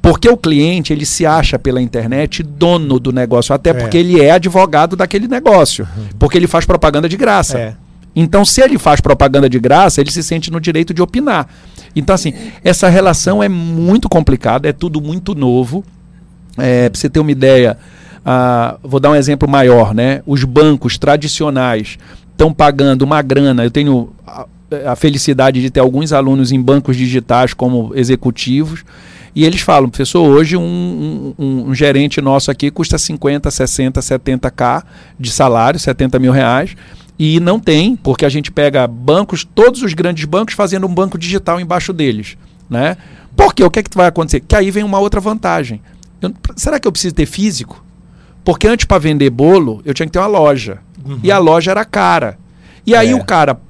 Porque o cliente, ele se acha pela internet dono do negócio, até É. porque ele é advogado daquele negócio. Porque ele faz propaganda de graça. É. Então, se ele faz propaganda de graça, ele se sente no direito de opinar. Então, assim, essa relação é muito complicada, é tudo muito novo. É, para você ter uma ideia, ah, vou dar um exemplo maior, né? Os bancos tradicionais estão pagando uma grana. Eu tenho a, felicidade de ter alguns alunos em bancos digitais como executivos. E eles falam, professor, hoje um, um- um gerente nosso aqui custa 50, 60, 70k de salário, 70 mil reais. E não tem, porque a gente pega bancos, todos os grandes bancos fazendo um banco digital embaixo deles. Né? Porque o que, é que vai acontecer? Que aí vem uma outra vantagem. Eu- será que eu preciso ter físico? Porque antes, para vender bolo, eu tinha que ter uma loja. E a loja era cara. E aí É. o cara,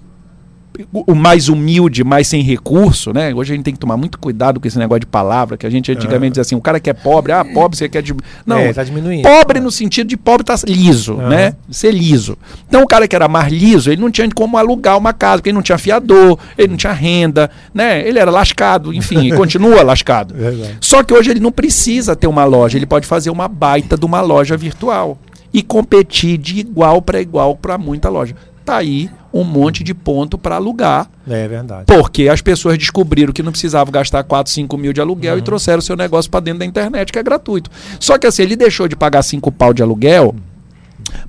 o, mais humilde, mais sem recurso, né? Hoje a gente tem que tomar muito cuidado com esse negócio de palavra, que a gente antigamente dizia assim, o cara que é pobre, ah, pobre, você quer... De... Não, É, tá diminuindo. pobre no sentido de pobre tá liso, né? Ser liso. Então o cara que era mais liso, ele não tinha como alugar uma casa, porque ele não tinha fiador, ele não tinha renda, né? Ele era lascado, enfim, e continua lascado. Verdade. Só que hoje ele não precisa ter uma loja, ele pode fazer uma baita de uma loja virtual e competir de igual para igual para muita loja. Tá aí um monte de ponto para alugar, É verdade. porque as pessoas descobriram que não precisavam gastar 4, 5 mil de aluguel e trouxeram o seu negócio para dentro da internet, que é gratuito. Só que assim, ele deixou de pagar 5 pau de aluguel,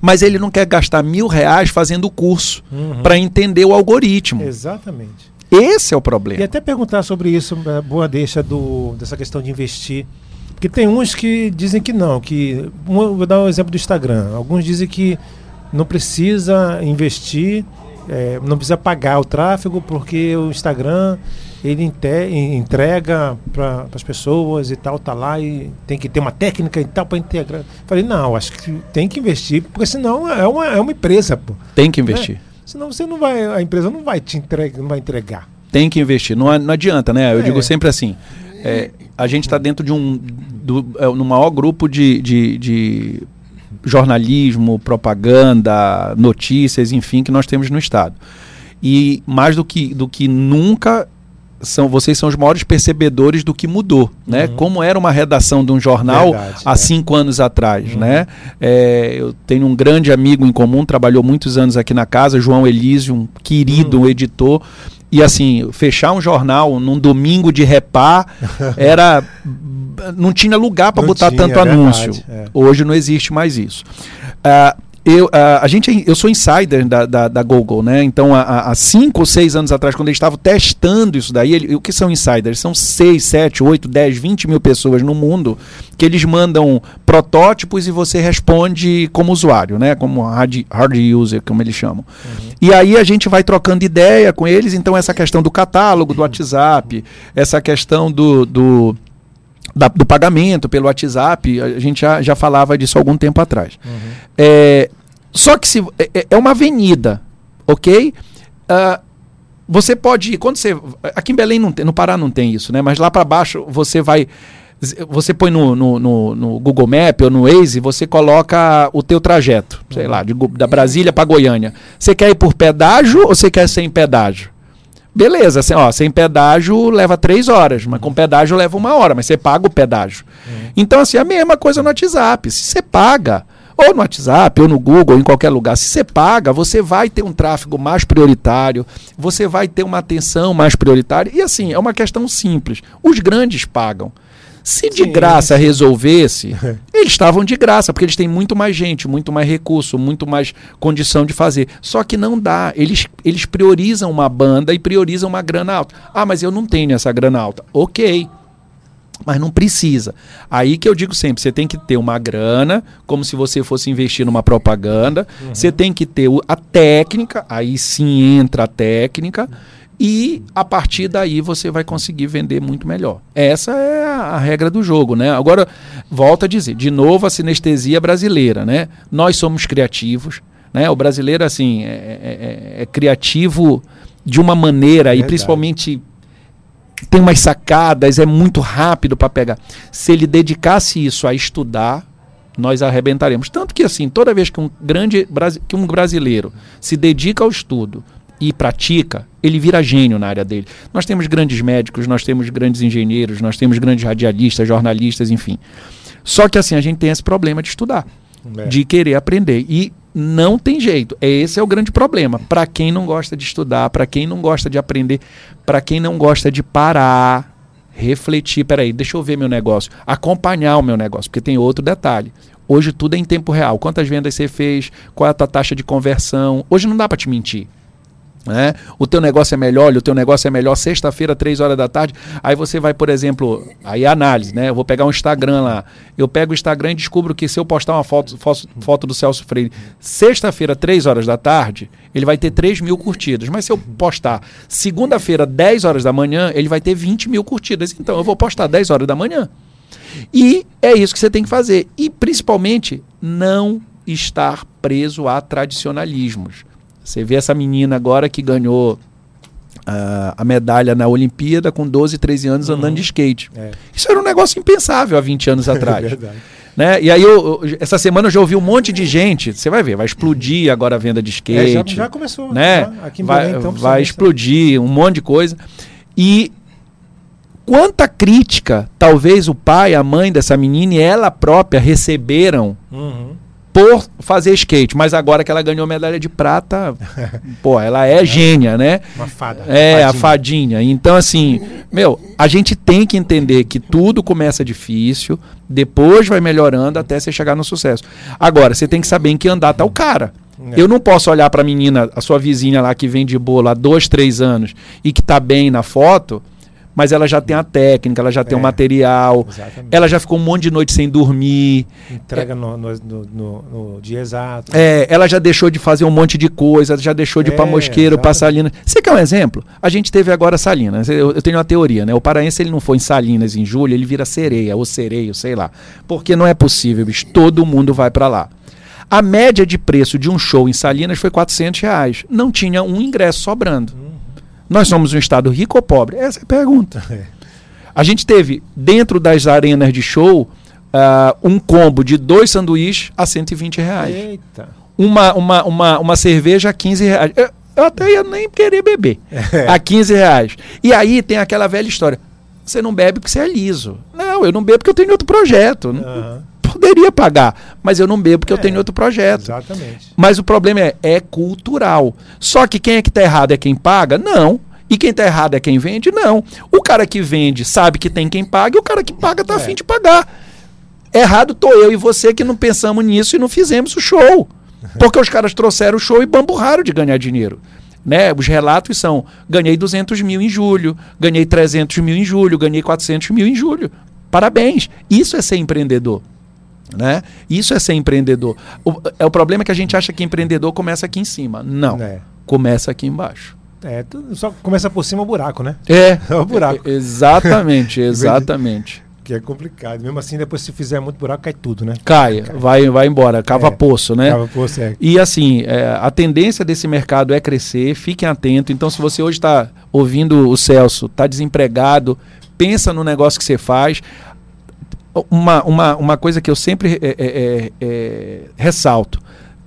mas ele não quer gastar mil reais fazendo o curso Uhum. para entender o algoritmo. Exatamente. Esse é o E problema. até perguntar sobre isso, é, boa deixa do, dessa questão de investir. Porque tem uns que dizem que não, que. vou dar um exemplo do Instagram. Alguns dizem que não precisa investir, é, não precisa pagar o tráfego, porque o Instagram ele entrega para as pessoas e tal, tá lá e tem que ter uma técnica e tal para integrar. Falei, não, acho que tem que investir, porque senão é uma, é uma empresa, pô. Tem que investir. Senão você não vai, a empresa não vai te entregar, não vai entregar. Tem que investir. Não, não adianta, né? Eu É. digo sempre assim: é, a gente está dentro de um. Do, é, no maior grupo de, de, de jornalismo, propaganda, notícias, enfim, que nós temos no Estado. E mais do que, do que nunca. São, vocês são os maiores percebedores do que mudou, né? Uhum. Como era uma redação de um jornal Verdade, há é. cinco anos atrás, Uhum. né? É, eu tenho um grande amigo em comum, trabalhou muitos anos aqui na casa, João Elísio, um querido Uhum. um editor. E assim, fechar um jornal num domingo de repá era. Não tinha lugar para botar tinha, tanto é anúncio. verdade, é. Hoje não existe mais isso. Ah, eu, ah, a gente, eu sou insider da, da, da Google, né? Então, há- há cinco ou seis anos atrás, quando eles estavam testando isso daí, ele- o que são insiders? São 6, 7, 8, 10, 20 mil pessoas no mundo que eles mandam protótipos e você responde como usuário, né? Como hard, hard user, como eles chamam. E aí a gente vai trocando ideia com eles, então essa questão do catálogo, do WhatsApp, essa questão do, do da, do pagamento pelo WhatsApp, a gente já, já falava disso algum tempo atrás. Uhum. É, só que se, é, é uma avenida, ok? Uh, você pode ir, quando você. Aqui em Belém não tem, no Pará não tem isso, né? Mas lá para baixo você vai. Você põe no, no, no, no, Google Map ou no Waze, você coloca o teu trajeto, sei lá, de, da Brasília para Goiânia. Você quer ir por pedágio ou você quer sem pedágio? Beleza, sem, ó, sem pedágio leva três horas, mas com pedágio leva uma hora, mas você paga o pedágio. Uhum. Então, assim, a mesma coisa no WhatsApp. Se você paga, ou no WhatsApp, ou no Google, ou em qualquer lugar, se você paga, você vai ter um tráfego mais prioritário, você vai ter uma atenção mais prioritária. E assim, é uma questão simples. Os grandes pagam. Se de Sim. graça resolvesse, eles estavam de graça, porque eles têm muito mais gente, muito mais recurso, muito mais condição de fazer. Só que não dá. Eles, eles priorizam uma banda e priorizam uma grana alta. Ah, mas eu não tenho essa grana alta. Ok. Mas não precisa. Aí que eu digo sempre: você tem que ter uma grana, como se você fosse investir numa propaganda. Uhum. Você tem que ter a técnica, aí sim entra a técnica. E a partir daí você vai conseguir vender muito melhor. Essa é a, a regra do jogo, né? Agora, volto a dizer, de novo a sinestesia brasileira, né? Nós somos criativos, né? O brasileiro, assim, é, é, é, é criativo de uma maneira, Verdade. e principalmente tem umas sacadas, é muito rápido para pegar. Se ele dedicasse isso a estudar, nós arrebentaremos. Tanto que assim, toda vez que um grande que um brasileiro se dedica ao estudo e pratica, ele vira gênio na área dele. Nós temos grandes médicos, nós temos grandes engenheiros, nós temos grandes radialistas, jornalistas, enfim. Só que assim, a gente tem esse problema de estudar, é. de querer aprender. E não tem jeito. Esse é o grande problema. Para quem não gosta de estudar, para quem não gosta de aprender, para quem não gosta de parar, refletir, peraí, deixa eu ver meu negócio, acompanhar o meu negócio, porque tem outro detalhe. Hoje tudo é em tempo real. Quantas vendas você fez? Qual é a tua taxa de conversão? Hoje não dá para te mentir. Né? O teu negócio é melhor, o teu negócio é melhor sexta-feira, três horas da tarde. Aí você vai, por exemplo, aí análise, né? Eu vou pegar um Instagram lá. Eu pego o Instagram e descubro que se eu postar uma foto, foto, foto do Celso Freire sexta-feira, três horas da tarde, ele vai ter 3 mil curtidas. Mas se eu postar segunda-feira, 10 horas da manhã, ele vai ter 20 mil curtidas. Então eu vou postar 10 horas da manhã. E é isso que você tem que fazer. E principalmente, não estar preso a tradicionalismos. Você vê essa menina agora que ganhou uh, a medalha na Olimpíada com 12, 13 anos uhum. andando de skate. É. Isso era um negócio impensável há 20 anos atrás. é. Né? E aí, eu, essa semana eu já ouvi um monte de gente. Você vai ver, vai explodir agora a venda de skate. É, já, já, começou. Né? Aqui em vai, Belém, então, vai explodir um monte de coisa. E quanta crítica talvez o pai, a mãe dessa menina e ela própria receberam uhum por fazer skate, mas agora que ela ganhou medalha de prata, pô, ela é, é gênia, né? Uma fada. É, fadinha. a fadinha. Então, assim, meu, a gente tem que entender que tudo começa difícil, depois vai melhorando até você chegar no sucesso. Agora, você tem que saber em que andar tá o cara. É. Eu não posso olhar para a menina, a sua vizinha lá que vende bolo há dois, três anos e que tá bem na foto mas ela já tem a técnica, ela já tem é, o material, exatamente. ela já ficou um monte de noite sem dormir. Entrega é, no, no, no, no, dia exato. É, ela já deixou de fazer um monte de coisa, já deixou de ir para é, mosqueiro, para Salinas. Você quer um exemplo? A gente teve agora Salinas. Eu, eu, tenho uma teoria, né? O paraense ele não foi em Salinas em julho, ele vira sereia ou sereio, sei lá. Porque não é possível, bicho. Todo mundo vai para lá. A média de preço de um show em Salinas foi 400 reais. Não tinha um ingresso sobrando. Hum. Nós somos um estado rico ou pobre? Essa é a pergunta. É. A gente teve, dentro das arenas de show, uh, um combo de dois sanduíches a 120 reais. Eita. Uma, uma, uma, uma cerveja a 15 reais. Eu, eu até ia nem querer beber. É. A 15 reais. E aí tem aquela velha história. Você não bebe porque você é liso. Não, eu não bebo porque eu tenho outro projeto. Uhum. Poderia pagar, mas eu não bebo porque é, eu tenho outro projeto. Exatamente. Mas o problema é, é cultural. Só que quem é que está errado é quem paga? Não. E quem está errado é quem vende? Não. O cara que vende sabe que tem quem paga e o cara que paga está é. afim de pagar. Errado tô eu e você que não pensamos nisso e não fizemos o show. Porque os caras trouxeram o show e bamburraram de ganhar dinheiro. Né? Os relatos são: ganhei 200 mil em julho, ganhei 300 mil em julho, ganhei 400 mil em julho. Parabéns. Isso é ser empreendedor. Né? Isso é ser empreendedor. O, é o problema que a gente acha que empreendedor começa aqui em cima. Não. É. Começa aqui embaixo. É, só começa por cima o buraco, né? É. É o buraco. É, exatamente, exatamente. que é complicado. Mesmo assim, depois se fizer muito buraco, cai tudo, né? Cai, vai, vai embora, cava É, poço, né? Cava poço, é. E assim, é, a tendência desse mercado é crescer, fiquem atentos. Então, se você hoje está ouvindo o Celso, está desempregado, pensa no negócio que você faz. Uma, uma, uma coisa que eu sempre é, é, é, é, ressalto: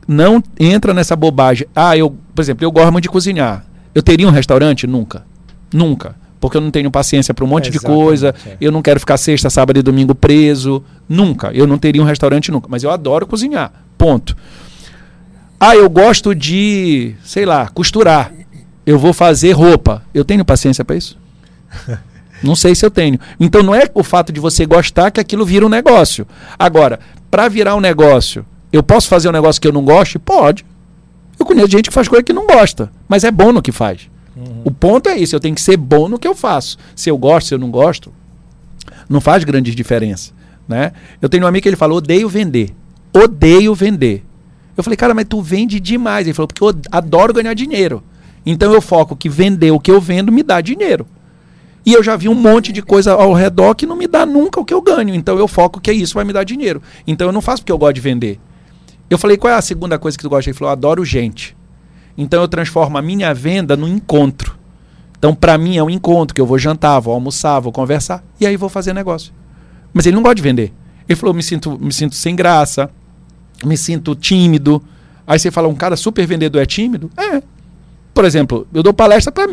não entra nessa bobagem. Ah, eu, por exemplo, eu gosto muito de cozinhar. Eu teria um restaurante? Nunca. Nunca. Porque eu não tenho paciência para um monte de coisa. é. Eu não quero ficar sexta, sábado e domingo preso. Nunca. Eu não teria um restaurante nunca. Mas eu adoro cozinhar. Ponto. Ah, eu gosto de, sei lá, costurar. Eu vou fazer roupa. Eu tenho paciência para isso? Não sei se eu tenho. Então não é o fato de você gostar que aquilo vira um negócio. Agora, para virar um negócio, eu posso fazer um negócio que eu não goste? Pode. Eu conheço gente que faz coisa que não gosta, mas é bom no que faz. O ponto é isso, eu tenho que ser bom no que eu faço. Se eu gosto, se eu não gosto, não faz grande diferença. Né? Eu tenho um amigo que ele falou: odeio vender. Odeio vender. Eu falei, cara, mas tu vende demais. Ele falou, porque eu adoro ganhar dinheiro. Então eu foco que vender o que eu vendo me dá dinheiro. E eu já vi um monte de coisa ao redor que não me dá nunca o que eu ganho. Então eu foco que isso vai me dar dinheiro. Então eu não faço porque eu gosto de vender. Eu falei, qual é a segunda coisa que tu gosta? Ele falou, eu adoro gente. Então eu transformo a minha venda no encontro. Então para mim é um encontro que eu vou jantar, vou almoçar, vou conversar e aí vou fazer negócio. Mas ele não gosta de vender. Ele falou, me sinto, me sinto sem graça, me sinto tímido. Aí você fala, um cara super vendedor é tímido? É. Por exemplo, eu dou palestra para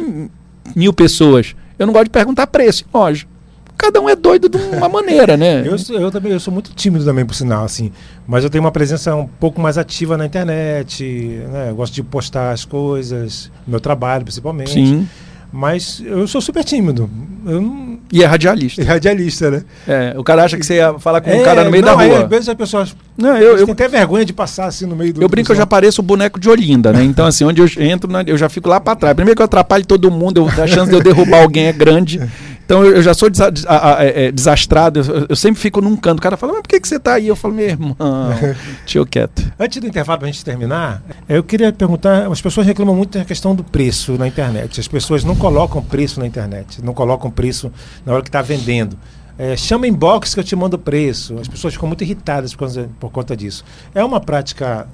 mil pessoas. Eu não gosto de perguntar preço, lógico. Cada um é doido de uma maneira, né? Eu, sou- eu também eu sou muito tímido também, por sinal, assim. Mas eu tenho uma presença um pouco mais ativa na internet, né? Eu gosto de postar as coisas, meu trabalho principalmente. Sim. Mas eu sou super tímido. Não. E é radialista. É radialista, né? É, o cara acha que você ia falar com um É, cara no meio não, da rua. às vezes as pessoas Não, eu, eu, até vergonha de passar assim no meio do. eu brinco que eu já pareço o boneco de Olinda, né? Então, assim, onde eu entro, né, eu já fico lá pra trás. Primeiro que eu atrapalho todo mundo, eu- a chance de eu derrubar alguém é grande. Então, eu, eu já sou desa- des- a- a- é, é, desastrado. Eu, eu sempre fico num canto. O cara fala, mas por que, que você tá aí? Eu falo, meu irmão, tio quieto. Antes do intervalo, para a gente terminar, eu queria perguntar: as pessoas reclamam muito da questão do preço na internet. As pessoas não colocam preço na internet, não colocam preço na hora que está vendendo. Eh, chama inbox que eu te mando o preço. As pessoas ficam muito irritadas por, por conta disso. É uma prática,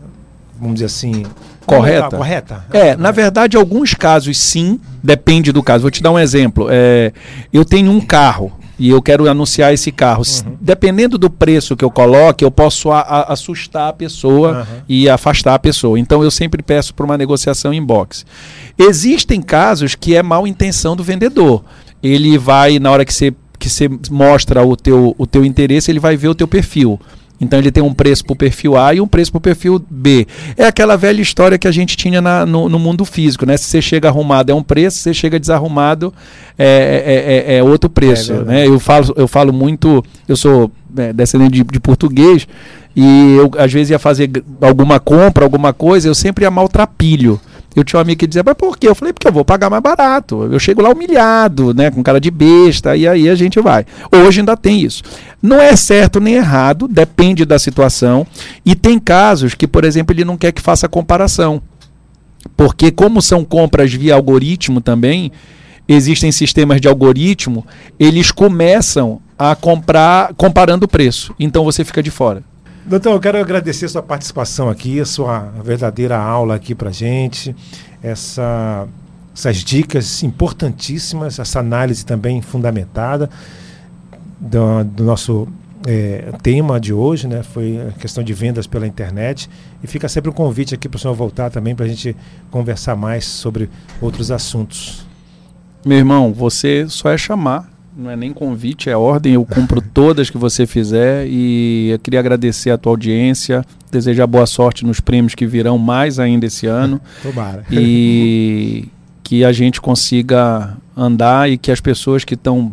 vamos dizer assim, Correta? correta? É, na verdade, alguns casos sim, depende do caso. Vou te dar um exemplo. É, eu tenho um carro e eu quero anunciar esse carro. S- Dependendo do preço que eu coloque, eu posso a- a- assustar a pessoa Aham. e afastar a pessoa. Então eu sempre peço para uma negociação em box. Existem casos que é mal intenção do vendedor. Ele vai, na hora que você, que você mostra o teu, o teu interesse, ele vai ver o teu perfil. Então ele tem um preço para o perfil A e um preço para o perfil B. É aquela velha história que a gente tinha na- no, no mundo físico, né? Se você chega arrumado é um preço, se você chega desarrumado é, é- é- é outro preço. verdade. né? Eu, falo, eu falo muito, eu sou é, descendente de, de português e eu às vezes ia fazer alguma compra, alguma coisa, eu sempre ia maltrapilho. Eu tinha um amigo que dizia, mas por quê? Eu falei, porque eu vou pagar mais barato. Eu chego lá humilhado, né? Com cara de besta, e aí a gente vai. Hoje ainda tem isso. Não é certo nem errado, depende da situação. E tem casos que, por exemplo, ele não quer que faça comparação. Porque, como são compras via algoritmo também, existem sistemas de algoritmo, eles começam a comprar comparando o preço. Então você fica de fora. Doutor, eu quero agradecer sua participação aqui, sua verdadeira aula aqui pra gente, essa, essas dicas importantíssimas, essa análise também fundamentada do, do nosso eh, tema de hoje, né? Foi a questão de vendas pela internet. E fica sempre um convite aqui para o senhor voltar também para a gente conversar mais sobre outros assuntos. Meu irmão, você só é chamar, não é nem convite, é ordem. Eu cumpro todas que você fizer e eu queria agradecer a tua audiência, desejar boa sorte nos prêmios que virão mais ainda esse ano Tomara. e que a gente consiga andar e que as pessoas que estão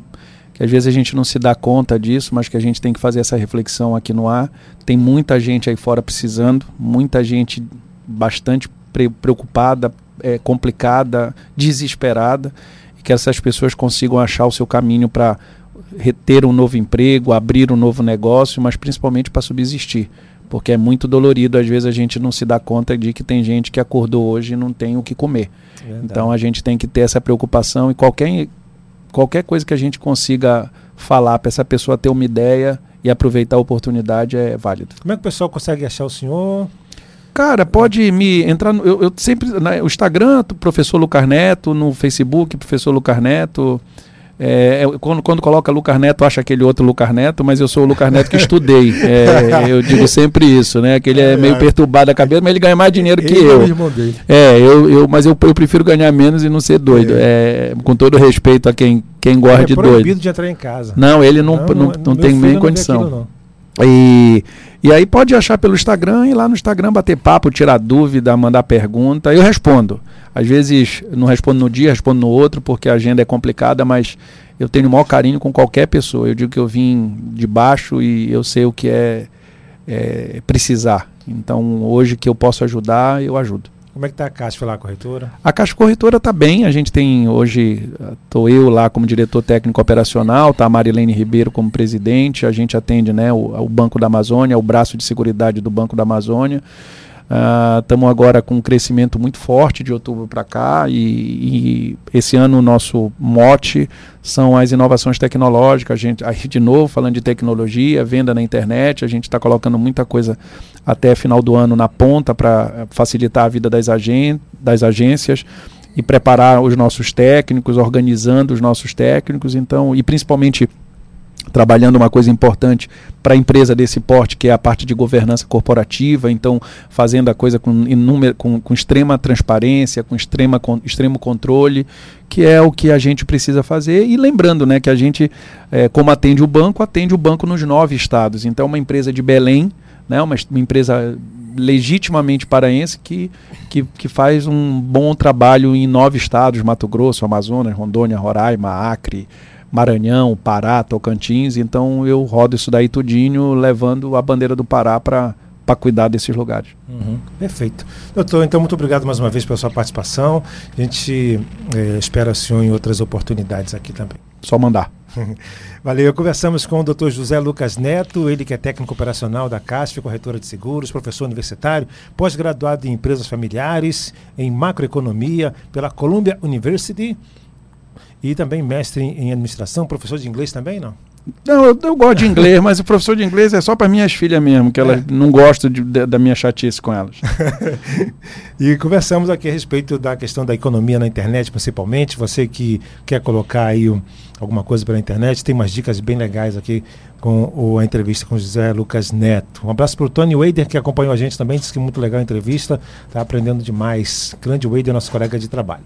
às vezes a gente não se dá conta disso, mas que a gente tem que fazer essa reflexão aqui no ar. Tem muita gente aí fora precisando, muita gente bastante pre- preocupada, é, complicada, desesperada, e que essas pessoas consigam achar o seu caminho para reter um novo emprego, abrir um novo negócio, mas principalmente para subsistir. Porque é muito dolorido, às vezes a gente não se dá conta de que tem gente que acordou hoje e não tem o que comer. Então a gente tem que ter essa preocupação e qualquer, qualquer coisa que a gente consiga falar para essa pessoa ter uma ideia e aproveitar a oportunidade é válido. Como é que o pessoal consegue achar o senhor? Cara, pode me entrar. No, eu, eu, sempre. Né, o Instagram, professor Lucas Neto, no Facebook, professor Lucas Neto. É, é, quando, quando coloca Lucas Neto, acha aquele outro Lucas Neto, mas eu sou o Lucas Neto que estudei. É, eu digo sempre isso, né? Que ele é meio perturbado a cabeça, mas ele ganha mais dinheiro que eu. É, eu, eu, mas eu, eu prefiro ganhar menos e não ser doido. É. é com todo respeito a quem, quem gosta é de doido. É de entrar em casa. Não, ele não, não, não, não tem nem condição. Aquilo, e, e aí pode achar pelo Instagram e lá no Instagram bater papo, tirar dúvida, mandar pergunta. Eu respondo. Às vezes não respondo no dia, respondo no outro, porque a agenda é complicada, mas eu tenho o maior carinho com qualquer pessoa. Eu digo que eu vim de baixo e eu sei o que é, é precisar. Então, hoje que eu posso ajudar, eu ajudo. Como é que está a Caixa lá, corretora? A Caixa Corretora está bem. A gente tem hoje, estou eu lá como diretor técnico operacional, está a Marilene Ribeiro como presidente. A gente atende né, o, o Banco da Amazônia, o braço de segurança do Banco da Amazônia. Estamos uh, agora com um crescimento muito forte de outubro para cá e, e, esse ano o nosso mote são as inovações tecnológicas. A gente, aí de novo, falando de tecnologia, venda na internet, a gente está colocando muita coisa até final do ano na ponta para facilitar a vida das, agen das agências e preparar os nossos técnicos, organizando os nossos técnicos, então, e principalmente trabalhando uma coisa importante para a empresa desse porte, que é a parte de governança corporativa, então fazendo a coisa com, inúmero, com, com extrema transparência, com extrema, com, extremo controle, que é o que a gente precisa fazer. E lembrando né, que a gente, é, como atende o banco, atende o banco nos nove estados. Então, uma empresa de Belém, né, uma, uma empresa legitimamente paraense que, que, que faz um bom trabalho em nove estados, Mato Grosso, Amazonas, Rondônia, Roraima, Acre, Maranhão, Pará, Tocantins. Então eu rodo isso daí tudinho, levando a bandeira do Pará para para cuidar desses lugares. Uhum, perfeito. Doutor, então muito obrigado mais uma vez pela sua participação. A gente eh, espera o senhor em outras oportunidades aqui também. Só mandar. Valeu. Conversamos com o Dr. José Lucas Neto, ele que é técnico operacional da CASF, corretora de seguros, professor universitário, pós-graduado em empresas familiares, em macroeconomia pela Columbia University e também mestre em administração, professor de inglês também, não? Não, eu, eu gosto de inglês, mas o professor de inglês é só para minhas filhas mesmo, que elas é. não gostam de, de, da minha chatice com elas. e conversamos aqui a respeito da questão da economia na internet, principalmente. Você que quer colocar aí um, alguma coisa pela internet, tem umas dicas bem legais aqui com o, a entrevista com José Lucas Neto. Um abraço para o Tony Wader, que acompanhou a gente também, disse que muito legal a entrevista, está aprendendo demais. Grande Wader, nosso colega de trabalho.